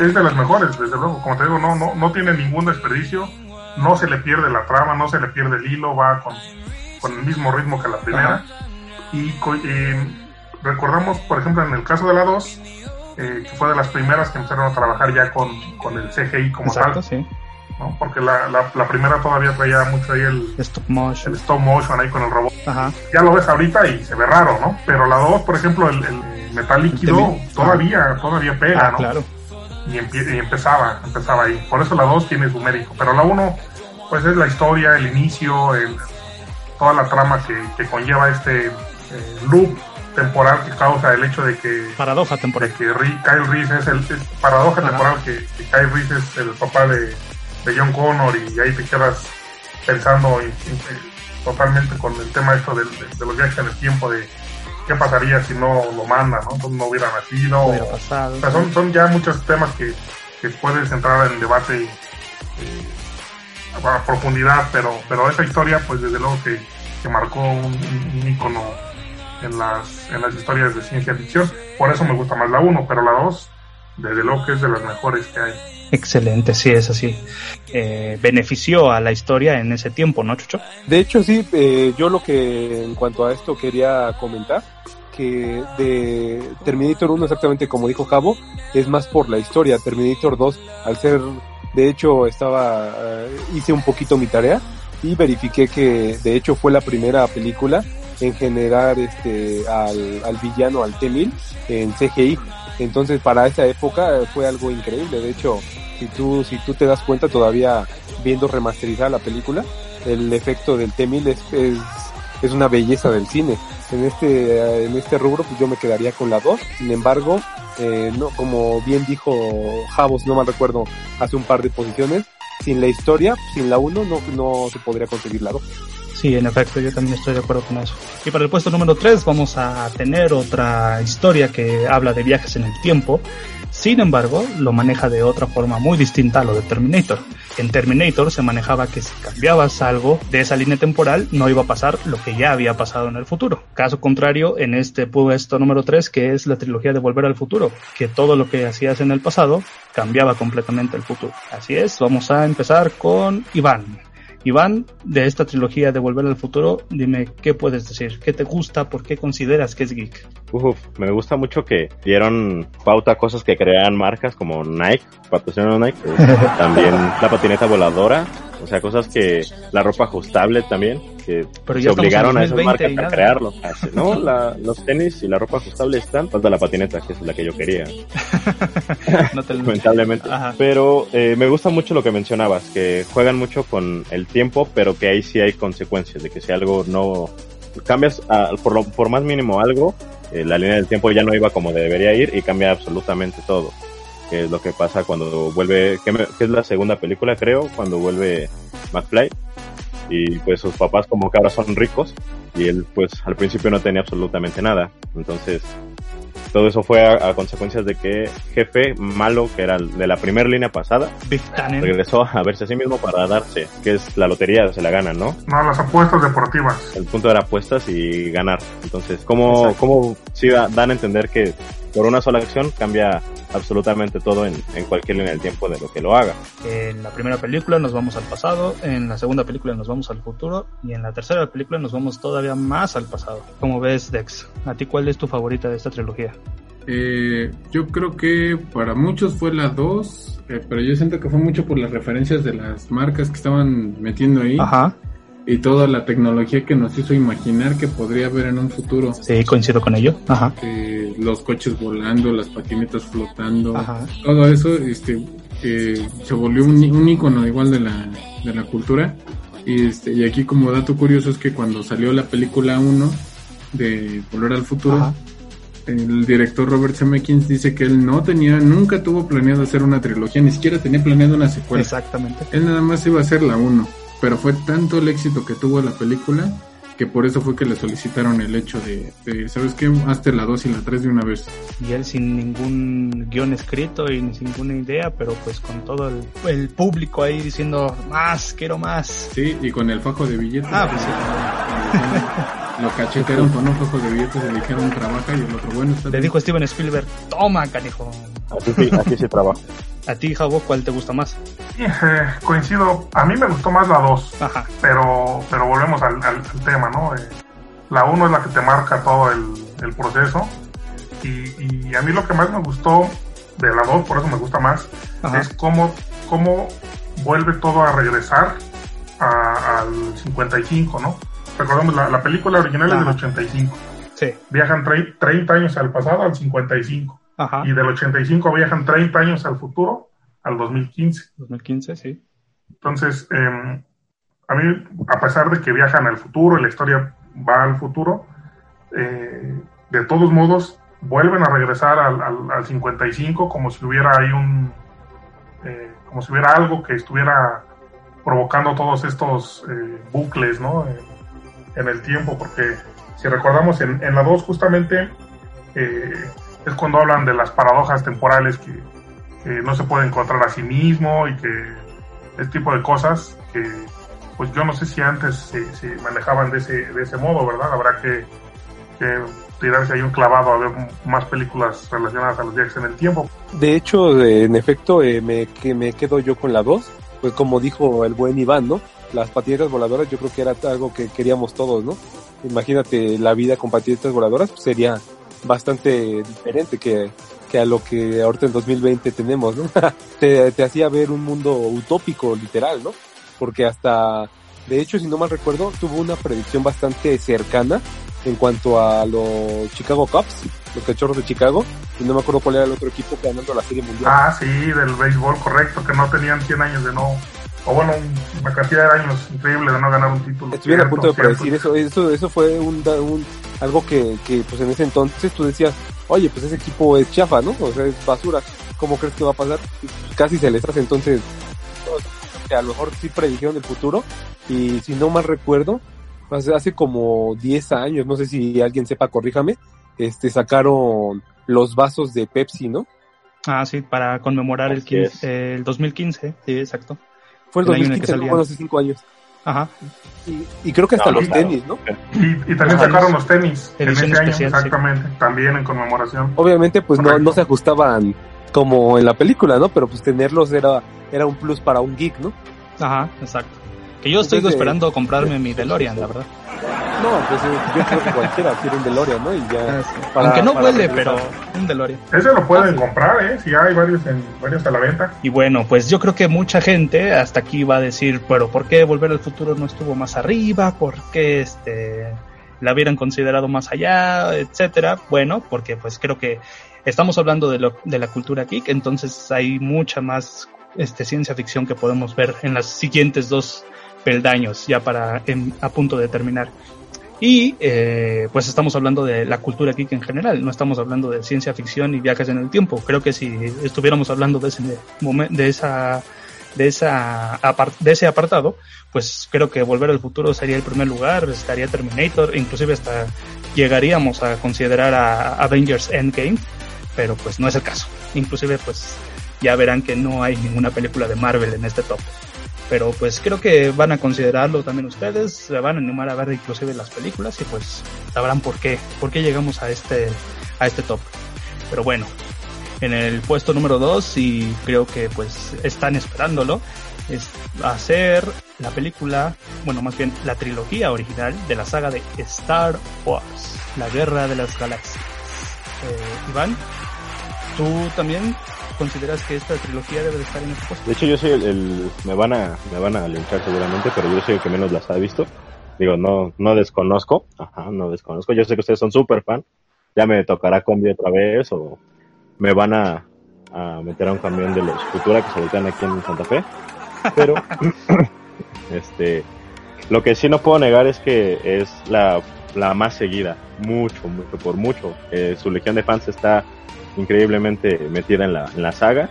es de las mejores, desde luego. Como te digo, no, no, no tiene ningún desperdicio, no se le pierde la trama, no se le pierde el hilo, va con, con el mismo ritmo que la primera. Ajá. Y eh, recordamos, por ejemplo, en el caso de la 2, eh, que fue de las primeras que empezaron a trabajar ya con, con el CGI como Exacto, tal. Sí. ¿no? Porque la, la, la, primera todavía traía mucho ahí el stop motion. el stop motion ahí con el robot. Ajá. Ya lo ves ahorita y se ve raro, ¿no? Pero la 2, por ejemplo, el, el metal líquido todavía, todavía pega, ah, ¿no? Claro. y empezaba, empezaba ahí. Por eso la 2 tiene su mérito. Pero la 1, pues es la historia, el inicio, el, toda la trama que, que conlleva este eh, loop temporal que causa el hecho de que Paradoja de temporal. que Kyle Reese es el es paradoja temporal que, que Kyle Reese es el papá de, de John Connor y ahí te quedas pensando en- en- en- totalmente con el tema esto de, de los viajes en el tiempo de qué pasaría si no lo manda, ¿no? No hubiera nacido. Hubiera o- pasado. o sea, son, son ya muchos temas que, que puedes entrar en debate eh, a profundidad, pero, pero esa historia, pues desde luego que, que marcó un, un, un ícono en las, en las historias de ciencia ficción. Por eso me gusta más la 1, pero la 2, desde luego que es de las mejores que hay. Excelente, sí, es así. Eh, benefició a la historia en ese tiempo, ¿no, Chucho? De hecho, sí, eh, yo lo que en cuanto a esto quería comentar, que de Terminator 1, exactamente como dijo Javo, es más por la historia. Terminator 2, al ser, de hecho, estaba, eh, hice un poquito mi tarea y verifiqué que de hecho fue la primera película en generar este al, al villano, al T-1000, en CGI. Entonces, para esa época fue algo increíble. De hecho, si tú, si tú te das cuenta todavía viendo remasterizada la película, el efecto del T-1000 es, es, es una belleza del cine. En este, eh, en este rubro, pues yo me quedaría con la 2. Sin embargo, eh, no, como bien dijo Javos, no mal recuerdo, hace un par de posiciones, sin la historia, sin la 1, no, no se podría conseguir la 2. Sí, en efecto, yo también estoy de acuerdo con eso. Y para el puesto número 3 vamos a tener otra historia que habla de viajes en el tiempo. Sin embargo, lo maneja de otra forma muy distinta a lo de Terminator. En Terminator se manejaba que si cambiabas algo de esa línea temporal, no iba a pasar lo que ya había pasado en el futuro. Caso contrario, en este puesto número 3, que es la trilogía de Volver al Futuro, que todo lo que hacías en el pasado cambiaba completamente el futuro. Así es, vamos a empezar con Iván. Iván, de esta trilogía de Volver al Futuro, dime qué puedes decir, qué te gusta, por qué consideras que es geek. Uf, me gusta mucho que dieron pauta a cosas que crean marcas como Nike, patrocinando Nike, también la patineta voladora, o sea, cosas que la ropa ajustable también, que Pero se obligaron a esas 2020 marcas a crearlo. Así, No, la- los tenis y la ropa ajustable están, falta la patineta, que es la que yo quería. No te- lamentablemente. Ajá. Pero eh, me gusta mucho lo que mencionabas, que juegan mucho con el tiempo, pero que ahí sí hay consecuencias, de que si algo no cambias ah, por, lo, por más mínimo algo, eh, la línea del tiempo ya no iba como debería ir y cambia absolutamente todo. Que es lo que pasa cuando vuelve, que, me- que es la segunda película creo, cuando vuelve McFly y pues sus papás como que ahora son ricos y él pues al principio no tenía absolutamente nada. Entonces todo eso fue a, a consecuencias de que jefe malo, que era el de la primera línea pasada, regresó a verse a sí mismo para darse, que es la lotería, se la ganan, ¿no? No, las apuestas deportivas. El punto era apuestas y ganar. Entonces, ¿cómo, Exacto. cómo sí da- dan a entender que por una sola acción cambia absolutamente todo en, en cualquier línea del tiempo de lo que lo haga? En la primera película nos vamos al pasado, en la segunda película nos vamos al futuro y en la tercera película nos vamos todavía más al pasado. Como ves, Dex, ¿a ti cuál es tu favorita de esta trilogía? Eh, yo creo que para muchos fue la 2, eh, pero yo siento que fue mucho por las referencias de las marcas que estaban metiendo ahí Ajá, y toda la tecnología que nos hizo imaginar que podría haber en un futuro. sí, coincido con ello. Ajá, Eh, los coches volando, las patinetas flotando, ajá, todo eso este, eh, se volvió un, un icono igual de la, de la cultura. Y, este, y aquí como dato curioso es que cuando salió la película 1 de Volver al Futuro, Ajá. el director Robert Zemeckis dice que él no tenía, nunca tuvo planeado hacer una trilogía, ni siquiera tenía planeado una secuela. exactamente. Él nada más iba a hacer la 1, pero fue tanto el éxito que tuvo la película que por eso fue que le solicitaron el hecho de, de ¿sabes qué? Hazte la 2 y la 3 de una vez. Y él sin ningún guion escrito y sin ninguna idea, pero pues con todo el, el público ahí diciendo más, quiero más. Sí, y con el fajo de billetes. Ah, pues sí. Lo cachetearon con un fajo de billetes y le dijeron trabaja y el otro, bueno, está Le dijo Steven Spielberg, toma, canijo. Así sí, así sí trabaja. A ti, Javo, ¿cuál te gusta más? Eh, coincido, a mí me gustó más la 2, Ajá, pero, pero volvemos al, al- al tema, ¿no? Eh, la 1 es la que te marca todo el, el proceso y, y a mí lo que más me gustó de la 2, por eso me gusta más, ajá, es cómo, cómo vuelve todo a regresar a- al 55, ¿no? Recordemos, la, la película original es del Ajá. 85. sí, Viajan tre- 30 años al pasado, al 55. Ajá. y del 85 viajan 30 años al futuro, al 2015. 2015, sí. Entonces, eh, a mí, a pesar de que viajan al futuro y la historia va al futuro, eh, de todos modos, vuelven a regresar al, al, al 55 como si hubiera ahí un, eh, como si hubiera algo que estuviera provocando todos estos eh, bucles, ¿no? En, el tiempo, porque si recordamos en, en la 2 justamente eh, es cuando hablan de las paradojas temporales que, que, no se puede encontrar a sí mismo y que este tipo de cosas que pues yo no sé si antes se, se manejaban de ese, de ese modo, ¿verdad? Habrá que, que tirarse ahí un clavado a ver más películas relacionadas a los viajes en el tiempo. De hecho, en efecto, eh, me, que me quedo yo con la 2, pues como dijo el buen Iván, ¿no? Las patinetas voladoras yo creo que era algo que queríamos todos, ¿no? Imagínate la vida con patinetas voladoras, pues sería bastante diferente que, que a lo que ahorita en 2020 tenemos, ¿no? te, te hacía ver un mundo utópico, literal, ¿no? Porque hasta, de hecho, si no mal recuerdo, tuvo una predicción bastante cercana en cuanto a los Chicago Cubs, los cachorros de Chicago, y no me acuerdo cuál era el otro equipo ganando la Serie Mundial. Ah, sí, del béisbol, correcto, que no tenían 100 años de no, o bueno, una cantidad de años increíble de no ganar un título. Estuvieron a punto de predecir eso, eso, eso fue un, un algo que, que, pues en ese entonces tú decías, oye, pues ese equipo es chafa, ¿no? O sea, es basura, ¿cómo crees que va a pasar? Casi se les hace entonces, a lo mejor sí predijeron el futuro, y si no mal recuerdo, hace, hace como 10 años, no sé si alguien sepa, corríjame, este, sacaron los vasos de Pepsi, ¿no? Ah, sí, para conmemorar el, 15, el 2015, sí, exacto. Fue el, el 2015, no, hace 5 años. Ajá. Y, y, creo que hasta no, los claro. tenis, ¿no? Y, y también sacaron los tenis en ese año, especial, exactamente, sí. también en conmemoración. Obviamente, pues no, no se ajustaban como en la película, ¿no? Pero pues tenerlos era, era un plus para un geek, ¿no? Ajá, exacto. Que yo estoy Entonces, esperando comprarme mi DeLorean, la verdad. No, pues yo creo que cualquiera quiere un DeLorean, ¿no? Y ya. Ah, sí. para, Aunque no huele, pero un DeLorean. Ese lo pueden ah, comprar, ¿eh? Si hay varios, en, varios a la venta. Y bueno, pues yo creo que mucha gente hasta aquí va a decir, pero ¿por qué Volver al Futuro no estuvo más arriba? ¿Por qué este la hubieran considerado más allá, etcétera? Bueno, porque pues creo que estamos hablando de, lo, de la cultura geek, entonces hay mucha más este, ciencia ficción que podemos ver en las siguientes dos peldaños ya para en, a punto de terminar. Y eh, pues estamos hablando de la cultura geek en general, no estamos hablando de ciencia ficción y viajes en el tiempo. Creo que si estuviéramos hablando de ese de esa de esa de ese apartado, pues creo que Volver al Futuro sería el primer lugar, estaría Terminator, inclusive hasta llegaríamos a considerar a Avengers Endgame, pero pues no es el caso. Inclusive pues ya verán que no hay ninguna película de Marvel en este top pero pues creo que van a considerarlo también ustedes, se van a animar a ver inclusive las películas y pues sabrán por qué, por qué llegamos a este, a este top. Pero bueno, en el puesto número 2 y creo que pues están esperándolo, es hacer la película, bueno más bien la trilogía original de la saga de Star Wars, la guerra de las galaxias. Eh, Iván, ¿tú también consideras que esta trilogía debe de estar en puesto? De hecho, yo soy el, el, me van a me van a linchar seguramente, pero yo soy el que menos las ha visto. Digo, no no desconozco, ajá, no desconozco. Yo sé que ustedes son súper fan. Ya me tocará combi otra vez o me van a, a meter a un camión de los Futura que se voltean aquí en Santa Fe. Pero este lo que sí no puedo negar es que es la, la más seguida, mucho, mucho, por mucho. Eh, su legión de fans está increíblemente metida en la, en la saga.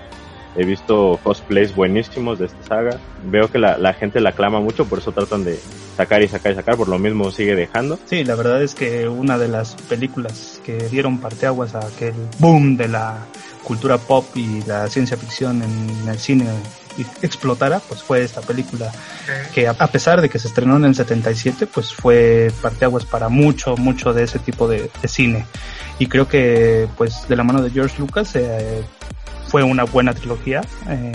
He visto cosplays buenísimos de esta saga. Veo que la, gente la aclama mucho, por eso tratan de sacar y sacar y sacar, por lo mismo sigue dejando. Sí, la verdad es que una de las películas que dieron parteaguas a aquel boom de la cultura pop y la ciencia ficción en el cine explotara, pues fue esta película que a pesar de que se estrenó en el 77, pues fue parteaguas para mucho, mucho de ese tipo de, de cine. Y creo que pues de la mano de George Lucas eh, fue una buena trilogía eh,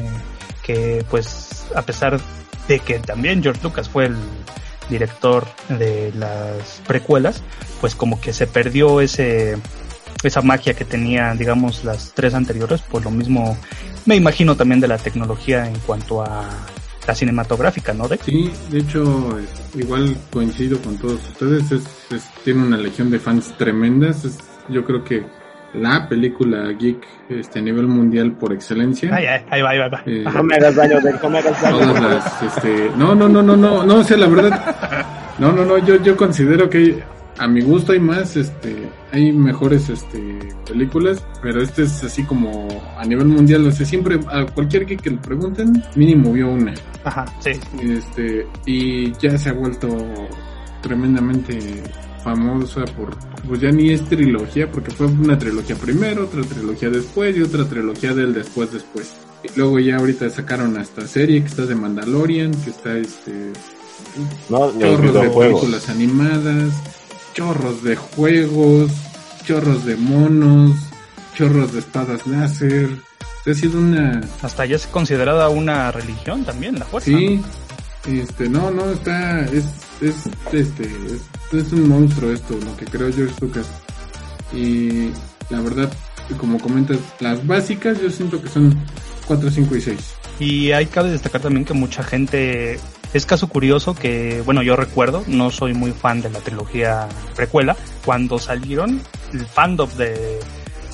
que pues a pesar de que también George Lucas fue el director de las precuelas, pues como que se perdió ese esa magia que tenía, digamos, las tres anteriores, por lo mismo me imagino también de la tecnología en cuanto a la cinematográfica, ¿no? De sí, de hecho, igual coincido con todos ustedes, es, es, tiene una legión de fans tremendas, es, yo creo que la película geek este, a nivel mundial por excelencia. Ahí, ahí, ahí va, ahí va, ahí va. Eh, No me hagas daño, Del, no me hagas daño. todas las, este, no, no, no, no, no, no, o sea, la verdad, no, no, no, yo, yo considero que a mi gusto hay más, este, hay mejores, este, películas, pero este es así como a nivel mundial, o sea, siempre a cualquier que le pregunten, mínimo vio una, Ajá, sí. este, y ya se ha vuelto tremendamente famosa por, pues ya ni es trilogía, porque fue una trilogía primero, otra trilogía después y otra trilogía del después después. Y luego ya ahorita sacaron hasta serie que está de Mandalorian, que está este No, chorros de películas animadas, chorros de juegos, chorros de monos, chorros de espadas láser. Ha sido una Hasta ya es considerada una religión también, la fuerza. Sí, este, no, no, está, es, es, este, es, es un monstruo esto, lo que creó George Lucas. Y la verdad, como comentas, las básicas yo siento que son 4, 5 y 6. Y hay cabe destacar también que mucha gente es caso curioso que, bueno, yo recuerdo, no soy muy fan de la trilogía precuela, cuando salieron el fandom de,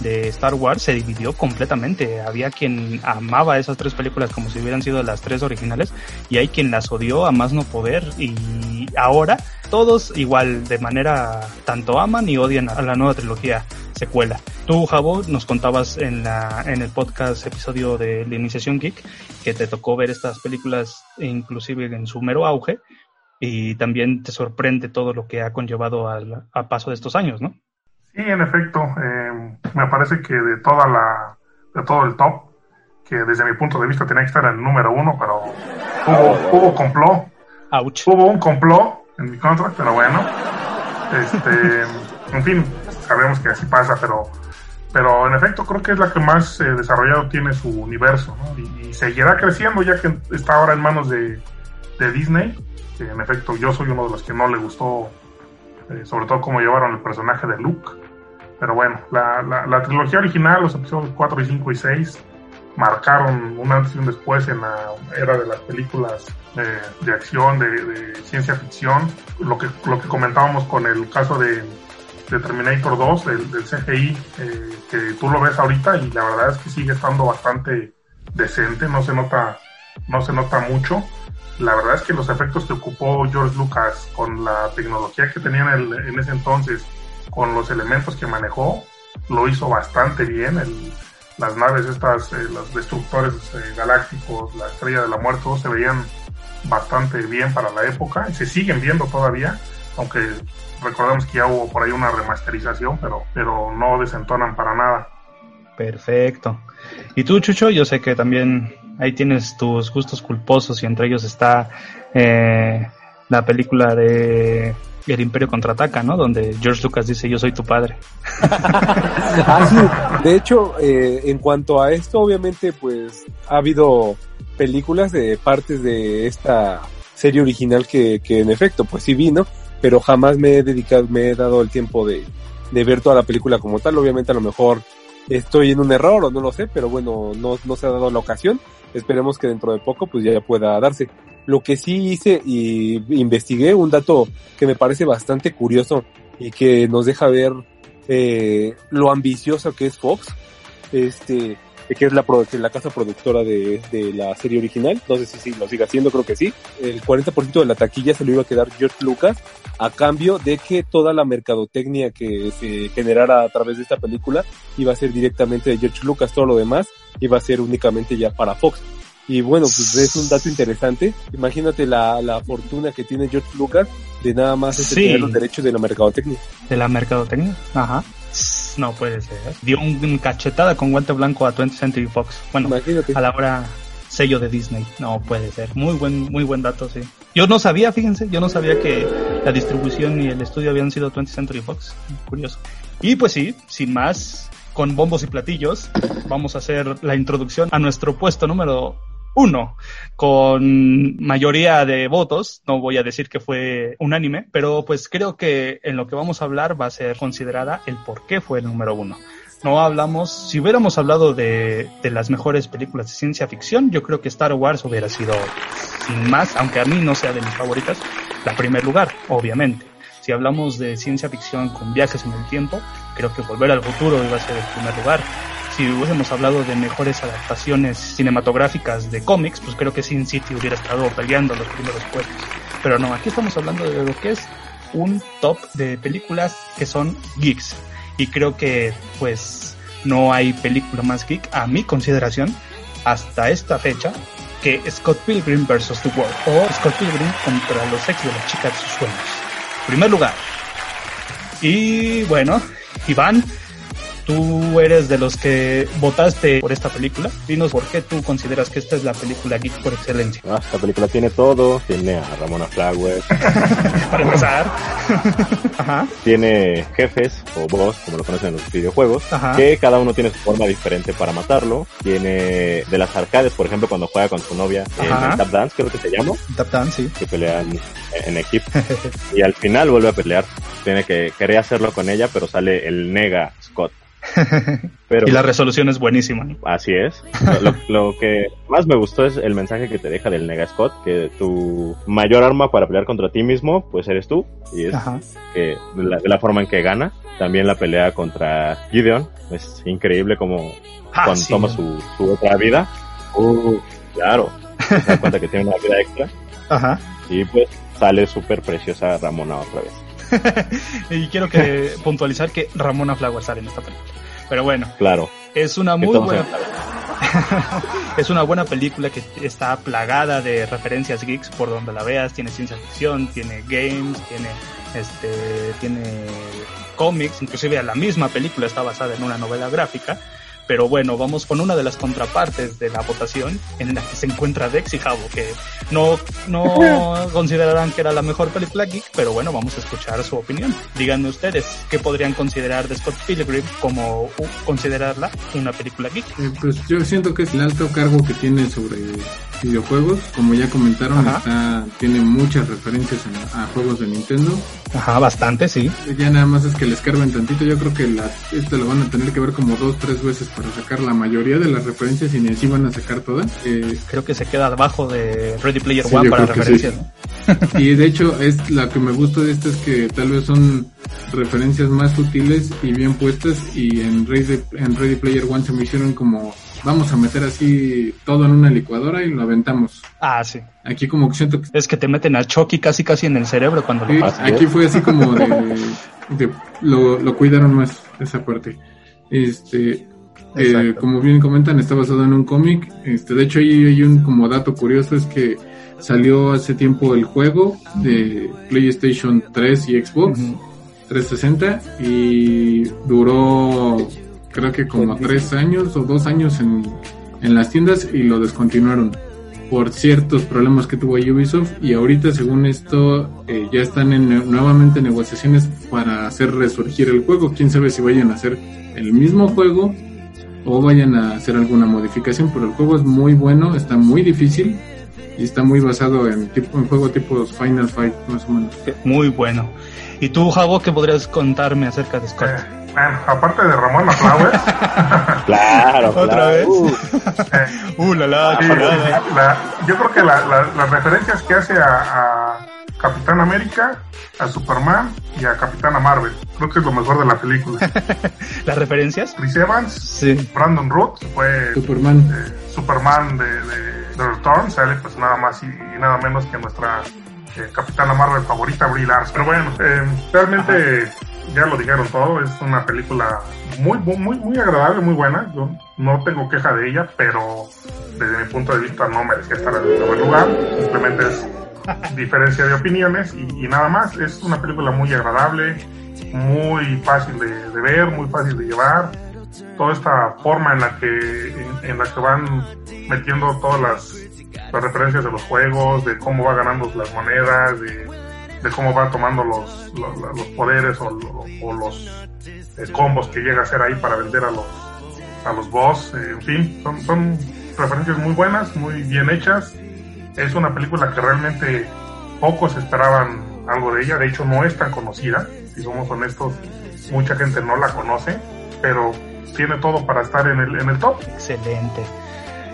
de Star Wars se dividió completamente. Había quien amaba esas tres películas como si hubieran sido las tres originales y hay quien las odió a más no poder y ahora todos igual de manera tanto aman y odian a la nueva trilogía secuela. Tú, Javo, nos contabas en la en el podcast episodio de la iniciación geek que te tocó ver estas películas inclusive en su mero auge y también te sorprende todo lo que ha conllevado al a paso de estos años, ¿no? Sí, en efecto, eh, me parece que de toda la, de todo el top, que desde mi punto de vista tenía que estar en el número uno, pero hubo, hubo complot, Ouch. hubo un complot en mi contra, pero bueno, este, en fin, sabemos que así pasa, pero, pero en efecto creo que es la que más eh, desarrollado tiene su universo, ¿no? Y, y seguirá creciendo ya que está ahora en manos de, de Disney, que en efecto yo soy uno de los que no le gustó, eh, sobre todo cómo llevaron el personaje de Luke. Pero bueno, la, la, la trilogía original, los episodios 4 y 5 y 6, marcaron un antes y un después en la era de las películas eh, de acción, de, de ciencia ficción. Lo que, lo que comentábamos con el caso de, de Terminator 2, del, del CGI, eh, que tú lo ves ahorita y la verdad es que sigue estando bastante decente, no se nota, no se nota mucho. La verdad es que los efectos que ocupó George Lucas con la tecnología que tenía en, ese entonces, con los elementos que manejó, lo hizo bastante bien. Las naves estas, eh, los destructores eh, galácticos, la estrella de la muerte, todos se veían bastante bien para la época y se siguen viendo todavía, aunque recordemos que ya hubo por ahí una remasterización, pero, pero no desentonan para nada. Perfecto. Y tú, Chucho, yo sé que también ahí tienes tus gustos culposos y entre ellos está eh, la película de El Imperio Contraataca, ¿no? Donde George Lucas dice yo soy tu padre. Ah, sí. De hecho, eh, en cuanto a esto, obviamente, pues ha habido películas de partes de esta serie original que, que en efecto, pues sí vi, ¿no? Pero jamás me he dedicado, me he dado el tiempo de, de ver toda la película como tal. Obviamente, a lo mejor estoy en un error o no lo sé, pero bueno, no, no se ha dado la ocasión. Esperemos que dentro de poco, pues ya pueda darse. Lo que sí hice y investigué un dato que me parece bastante curioso y que nos deja ver eh, lo ambicioso que es Fox, este, que es la, la casa productora de, de la serie original. No sé si, si lo sigue haciendo, creo que sí. El 40% de la taquilla se lo iba a quedar George Lucas a cambio de que toda la mercadotecnia que se generara a través de esta película iba a ser directamente de George Lucas, todo lo demás iba a ser únicamente ya para Fox. Y bueno, pues es un dato interesante. Imagínate la, la fortuna que tiene George Lucas de nada más este, Sí. tener los derechos de la mercadotecnia. De la mercadotecnia. Ajá. No puede ser. Dio un, un cachetada con guante blanco a 20th Century Fox. Bueno, Imagínate. a la hora sello de Disney. No puede ser. Muy buen, muy buen dato, sí. Yo no sabía, fíjense, yo no sabía que la distribución y el estudio habían sido 20th Century Fox. Curioso. Y pues sí, sin más, con bombos y platillos, vamos a hacer la introducción a nuestro puesto número uno, con mayoría de votos. No voy a decir que fue unánime, pero pues creo que en lo que vamos a hablar va a ser considerada el por qué fue el número uno no hablamos, si hubiéramos hablado de, de las mejores películas de ciencia ficción, yo creo que Star Wars hubiera sido, sin más, aunque a mí no sea de mis favoritas, la primer lugar, obviamente. Si hablamos de ciencia ficción con viajes en el tiempo, creo que Volver al Futuro iba a ser el primer lugar. Si hubiésemos hablado de mejores adaptaciones cinematográficas de cómics, pues creo que Sin City hubiera estado peleando los primeros puestos. Pero no, aquí estamos hablando de lo que es un top de películas que son geeks. Y creo que pues no hay película más geek a mi consideración hasta esta fecha que Scott Pilgrim vs. The World o Scott Pilgrim contra los ex de la chica de sus sueños. Primer lugar. Y bueno, Iván, tú eres de los que votaste por esta película. Dinos por qué tú consideras que esta es la película geek por excelencia. Ah, esta película tiene todo, tiene a Ramona Flowers, Para empezar. Ajá. tiene jefes o boss, como lo conocen en los videojuegos, Ajá. que cada uno tiene su forma diferente para matarlo. Tiene de las arcades, por ejemplo, cuando juega con su novia en Ajá. el Tap Dance, creo que se llama, Tap Dance, sí. que pelean en equipo. y al final vuelve a pelear. Tiene que quería hacerlo con ella, pero sale el nega. Pero Y la resolución es buenísima. ¿no? Así es. Lo, que más me gustó es el mensaje que te deja del Nega Scott, que tu mayor arma para pelear contra ti mismo, pues eres tú, y es Ajá. que de la, la forma en que gana. También la pelea contra Gideon, es increíble como Ah, cuando sí. toma su, su otra vida. Uh, claro, se da cuenta que tiene una vida extra, Ajá. y pues sale súper preciosa Ramona otra vez. y quiero que puntualizar que Ramona Flowers sale en esta película. Pero bueno, Claro, es una muy Estamos buena es una buena película que está plagada de referencias geeks por donde la veas, tiene ciencia ficción, tiene games, tiene este tiene cómics, inclusive la misma película está basada en una novela gráfica. Pero bueno, vamos con una de las contrapartes de la votación en la que se encuentra Dex y Jabo, que no, no considerarán que era la mejor película geek, pero bueno, vamos a escuchar su opinión. Díganme ustedes, ¿qué podrían considerar de Scott Pilgrim como uh, considerarla una película geek? Eh, pues yo siento que es el alto cargo que tiene sobre videojuegos. Como ya comentaron, está, tiene muchas referencias a, a juegos de Nintendo. Ajá, bastante, sí. Ya nada más es que les carben tantito. Yo creo que la, esto lo van a tener que ver como dos, tres veces para sacar la mayoría de las referencias y ni así van a sacar todas. Eh, Creo que se queda debajo de Ready Player Sí, One para referencias, sí. ¿no? y de hecho es la que me gusta de esto es que tal vez son referencias más sutiles y bien puestas y en Ready, en Ready Player One se me hicieron como vamos a meter así todo en una licuadora y lo aventamos. Ah, sí. Aquí como que siento que Es que te meten a Chucky casi casi en el cerebro cuando sí, lo Así aquí fue así como de, de- lo, lo cuidaron más esa parte. Este eh, como bien comentan, está basado en un cómic. Este, de hecho, ahí hay un como dato curioso es que salió hace tiempo el juego de PlayStation 3 y Xbox Ujú. 360 y duró creo que como tres años o dos años en, en las tiendas y lo descontinuaron por ciertos problemas que tuvo Ubisoft y ahorita según esto eh, ya están en, nuevamente en negociaciones para hacer resurgir el juego. Quién sabe si vayan a hacer el mismo juego o vayan a hacer alguna modificación, pero el juego es muy bueno, está muy difícil y está muy basado en tipo en juego tipo Final Fight más o menos. Muy bueno. ¿Y tú, Javo, qué podrías contarme acerca de Scott? Bueno, aparte de Ramona Flowers, claro, ¿Otra claro. vez? Uh, Uh, la la, sí, chulada. la- yo creo que la- la- las referencias que hace a, a Capitán América, a Superman y a Capitana Marvel, creo que es lo mejor de la película. ¿Las referencias? Chris Evans, Sí. Brandon Root, fue Superman. eh, Superman de, de, de Return, sale pues nada más y, y nada menos que nuestra eh, Capitana Marvel favorita, Brie Larson. Pero bueno, eh, realmente ya lo dijeron todo, es una película muy, muy, muy, muy agradable, muy buena. Yo no tengo queja de ella, pero desde mi punto de vista no merecía estar en el primer lugar. Simplemente es diferencia de opiniones y, y nada más. Es una película muy agradable, muy fácil de, de ver, muy fácil de llevar toda esta forma en la que en, en la que van metiendo todas las, las referencias de los juegos, de cómo va ganando las monedas, de, cómo va tomando los poderes o, o los eh, combos que llega a hacer ahí para vender a los a los boss, eh, en fin, son, son referencias muy buenas, muy bien hechas. Es una película que realmente pocos esperaban algo de ella, de hecho no es tan conocida, si somos honestos, mucha gente no la conoce, pero tiene todo para estar en el, en el top. Excelente.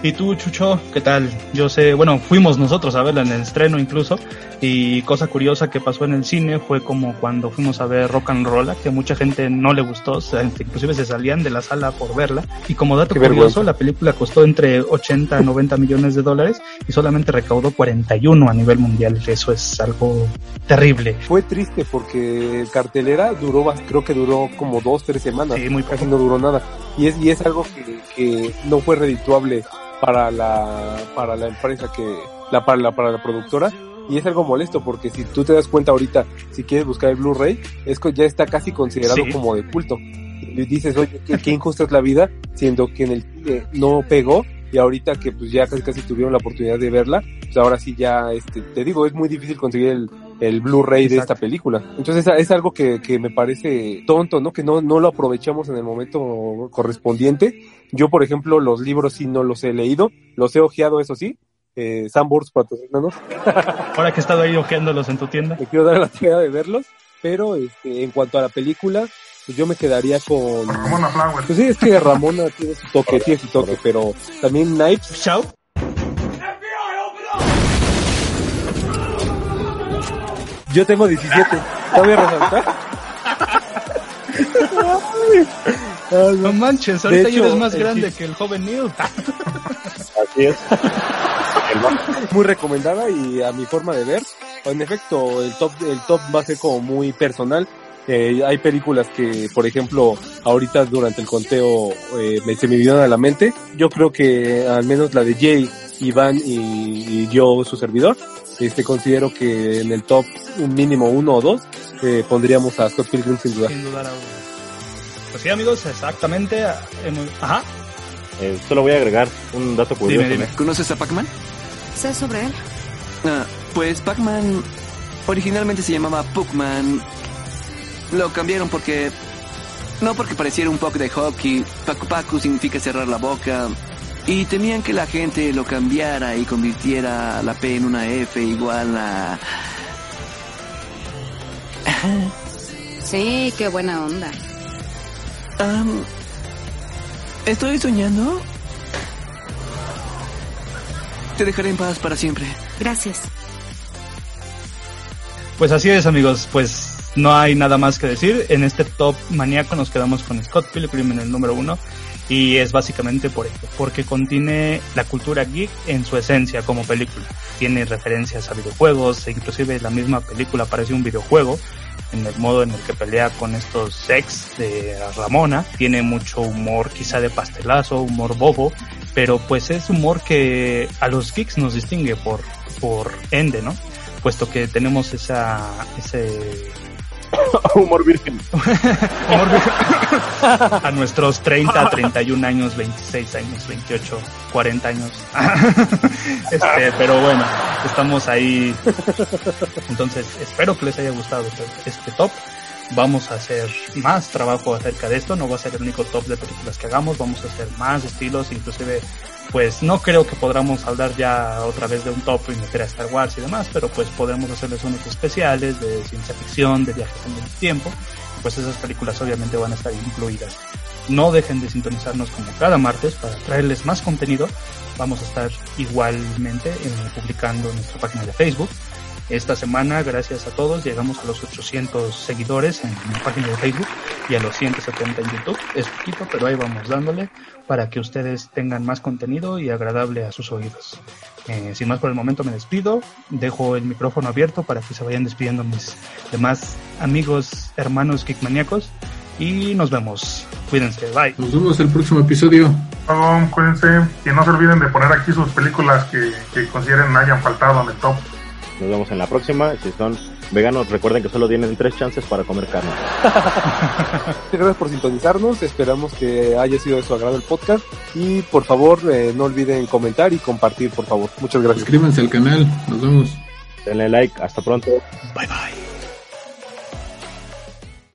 ¿Y tú, Chucho, qué tal? Yo sé, bueno, fuimos nosotros a verla en el estreno incluso, y cosa curiosa que pasó en el cine fue como cuando fuimos a ver Rock and Roll, que mucha gente no le gustó, o sea, inclusive se salían de la sala por verla, y como dato Qué curioso, vergüenza. la película costó entre 80 a 90 millones de dólares y solamente recaudó 41 a nivel mundial, eso es algo terrible. Fue triste porque cartelera duró, creo que duró como dos, tres semanas. Sí, muy Casi no duró nada. Y es, y es algo que, que no fue redituable para la, para la empresa que, la, para la, para la productora. Y es algo molesto porque si tú te das cuenta ahorita, si quieres buscar el Blu-ray, es que ya está casi considerado Sí. como de culto. Y dices, oye, qué, qué injusta es la vida, siendo que en el cine no pegó y ahorita que pues ya casi casi tuvieron la oportunidad de verla, pues ahora sí ya, este, te digo, es muy difícil conseguir el, el Blu-ray de esta película. Entonces es, algo que, que me parece tonto, ¿no? Que no, no lo aprovechamos en el momento correspondiente. Yo, por ejemplo, los libros sí no los he leído, los he ojeado, eso sí. Eh, Sanborns patrocínanos. Ahora que he estado ahí ojeándolos en tu tienda. Me quiero dar la tarea de verlos, pero este, en cuanto a la película, pues yo me quedaría con... Ramona Flowers. Pues sí, es que Ramona tiene su toque, tiene su toque, pero también Knives, Chao. Yo tengo 17. ¿Todavía resaltar? No manches, ahorita De ya eres hecho, más grande chis- que el joven Neil. Así es. Muy recomendada y a mi forma de ver, en efecto, el top, el top va a ser como muy personal. Eh, hay películas que, por ejemplo, ahorita durante el conteo eh, me, se me vinieron a la mente. Yo creo que al menos la de Jay, Iván y, y yo, su servidor, este considero que en el top un mínimo uno o dos eh, pondríamos a Scott Pilgrim sin duda. Sin duda. Pues sí, amigos, exactamente. hemos- Ajá. eh, solo voy a agregar un dato curioso. Dime, dime. ¿Conoces a Pac-Man? Sé sobre él. Ah, pues Pac-Man originalmente se llamaba Puckman. Lo cambiaron porque... No porque pareciera un poco de hockey. Pacu Pacu significa cerrar la boca. Y temían que la gente lo cambiara y convirtiera la P en una F igual a... Sí, qué buena onda. Am, ¿Estoy soñando? Te dejaré en paz para siempre. Gracias. Pues así es, amigos. Pues no hay nada más que decir. En este top maníaco nos quedamos con Scott Pilgrim en el número uno. Y es básicamente por ello, porque contiene la cultura geek en su esencia como película. Tiene referencias a videojuegos, e inclusive la misma película parece un videojuego en el modo en el que pelea con estos sex de Ramona. Tiene mucho humor quizá de pastelazo, humor bobo, pero pues es humor que a los geeks nos distingue por, por ende, ¿no? Puesto que tenemos esa, ese Humor virgen. humor vi- a nuestros 30, 31 años, 26 años, 28, 40 años. este, pero bueno, estamos ahí. Entonces, espero que les haya gustado este- este top. Vamos a hacer más trabajo acerca de esto. No va a ser el único top de películas que hagamos. Vamos a hacer más estilos, inclusive pues no creo que podamos hablar ya otra vez de un top y meter a Star Wars y demás, pero pues podremos hacerles unos especiales de ciencia ficción, de viajes en el tiempo, pues esas películas obviamente van a estar incluidas. No dejen de sintonizarnos como cada martes para traerles más contenido. Vamos a estar igualmente eh, publicando en nuestra página de Facebook. Esta semana, gracias a todos, llegamos a los 800 seguidores en la página de Facebook y a los 170 en YouTube. Es poquito, pero ahí vamos dándole para que ustedes tengan más contenido y agradable a sus oídos. Eh, sin más por el momento me despido, dejo el micrófono abierto para que se vayan despidiendo mis demás amigos, hermanos geekmaníacos y nos vemos. Cuídense, bye. Nos vemos el próximo episodio. Cuídense y no se olviden de poner aquí sus películas que, que consideren hayan faltado en el top. Nos vemos en la próxima. Si son veganos, recuerden que solo tienen tres chances para comer carne. Muchas gracias por sintonizarnos, esperamos que haya sido de su agrado el podcast y por favor eh, no olviden comentar y compartir por favor. Muchas gracias. Suscríbanse al canal. Nos vemos. Denle like. Hasta pronto. Bye bye.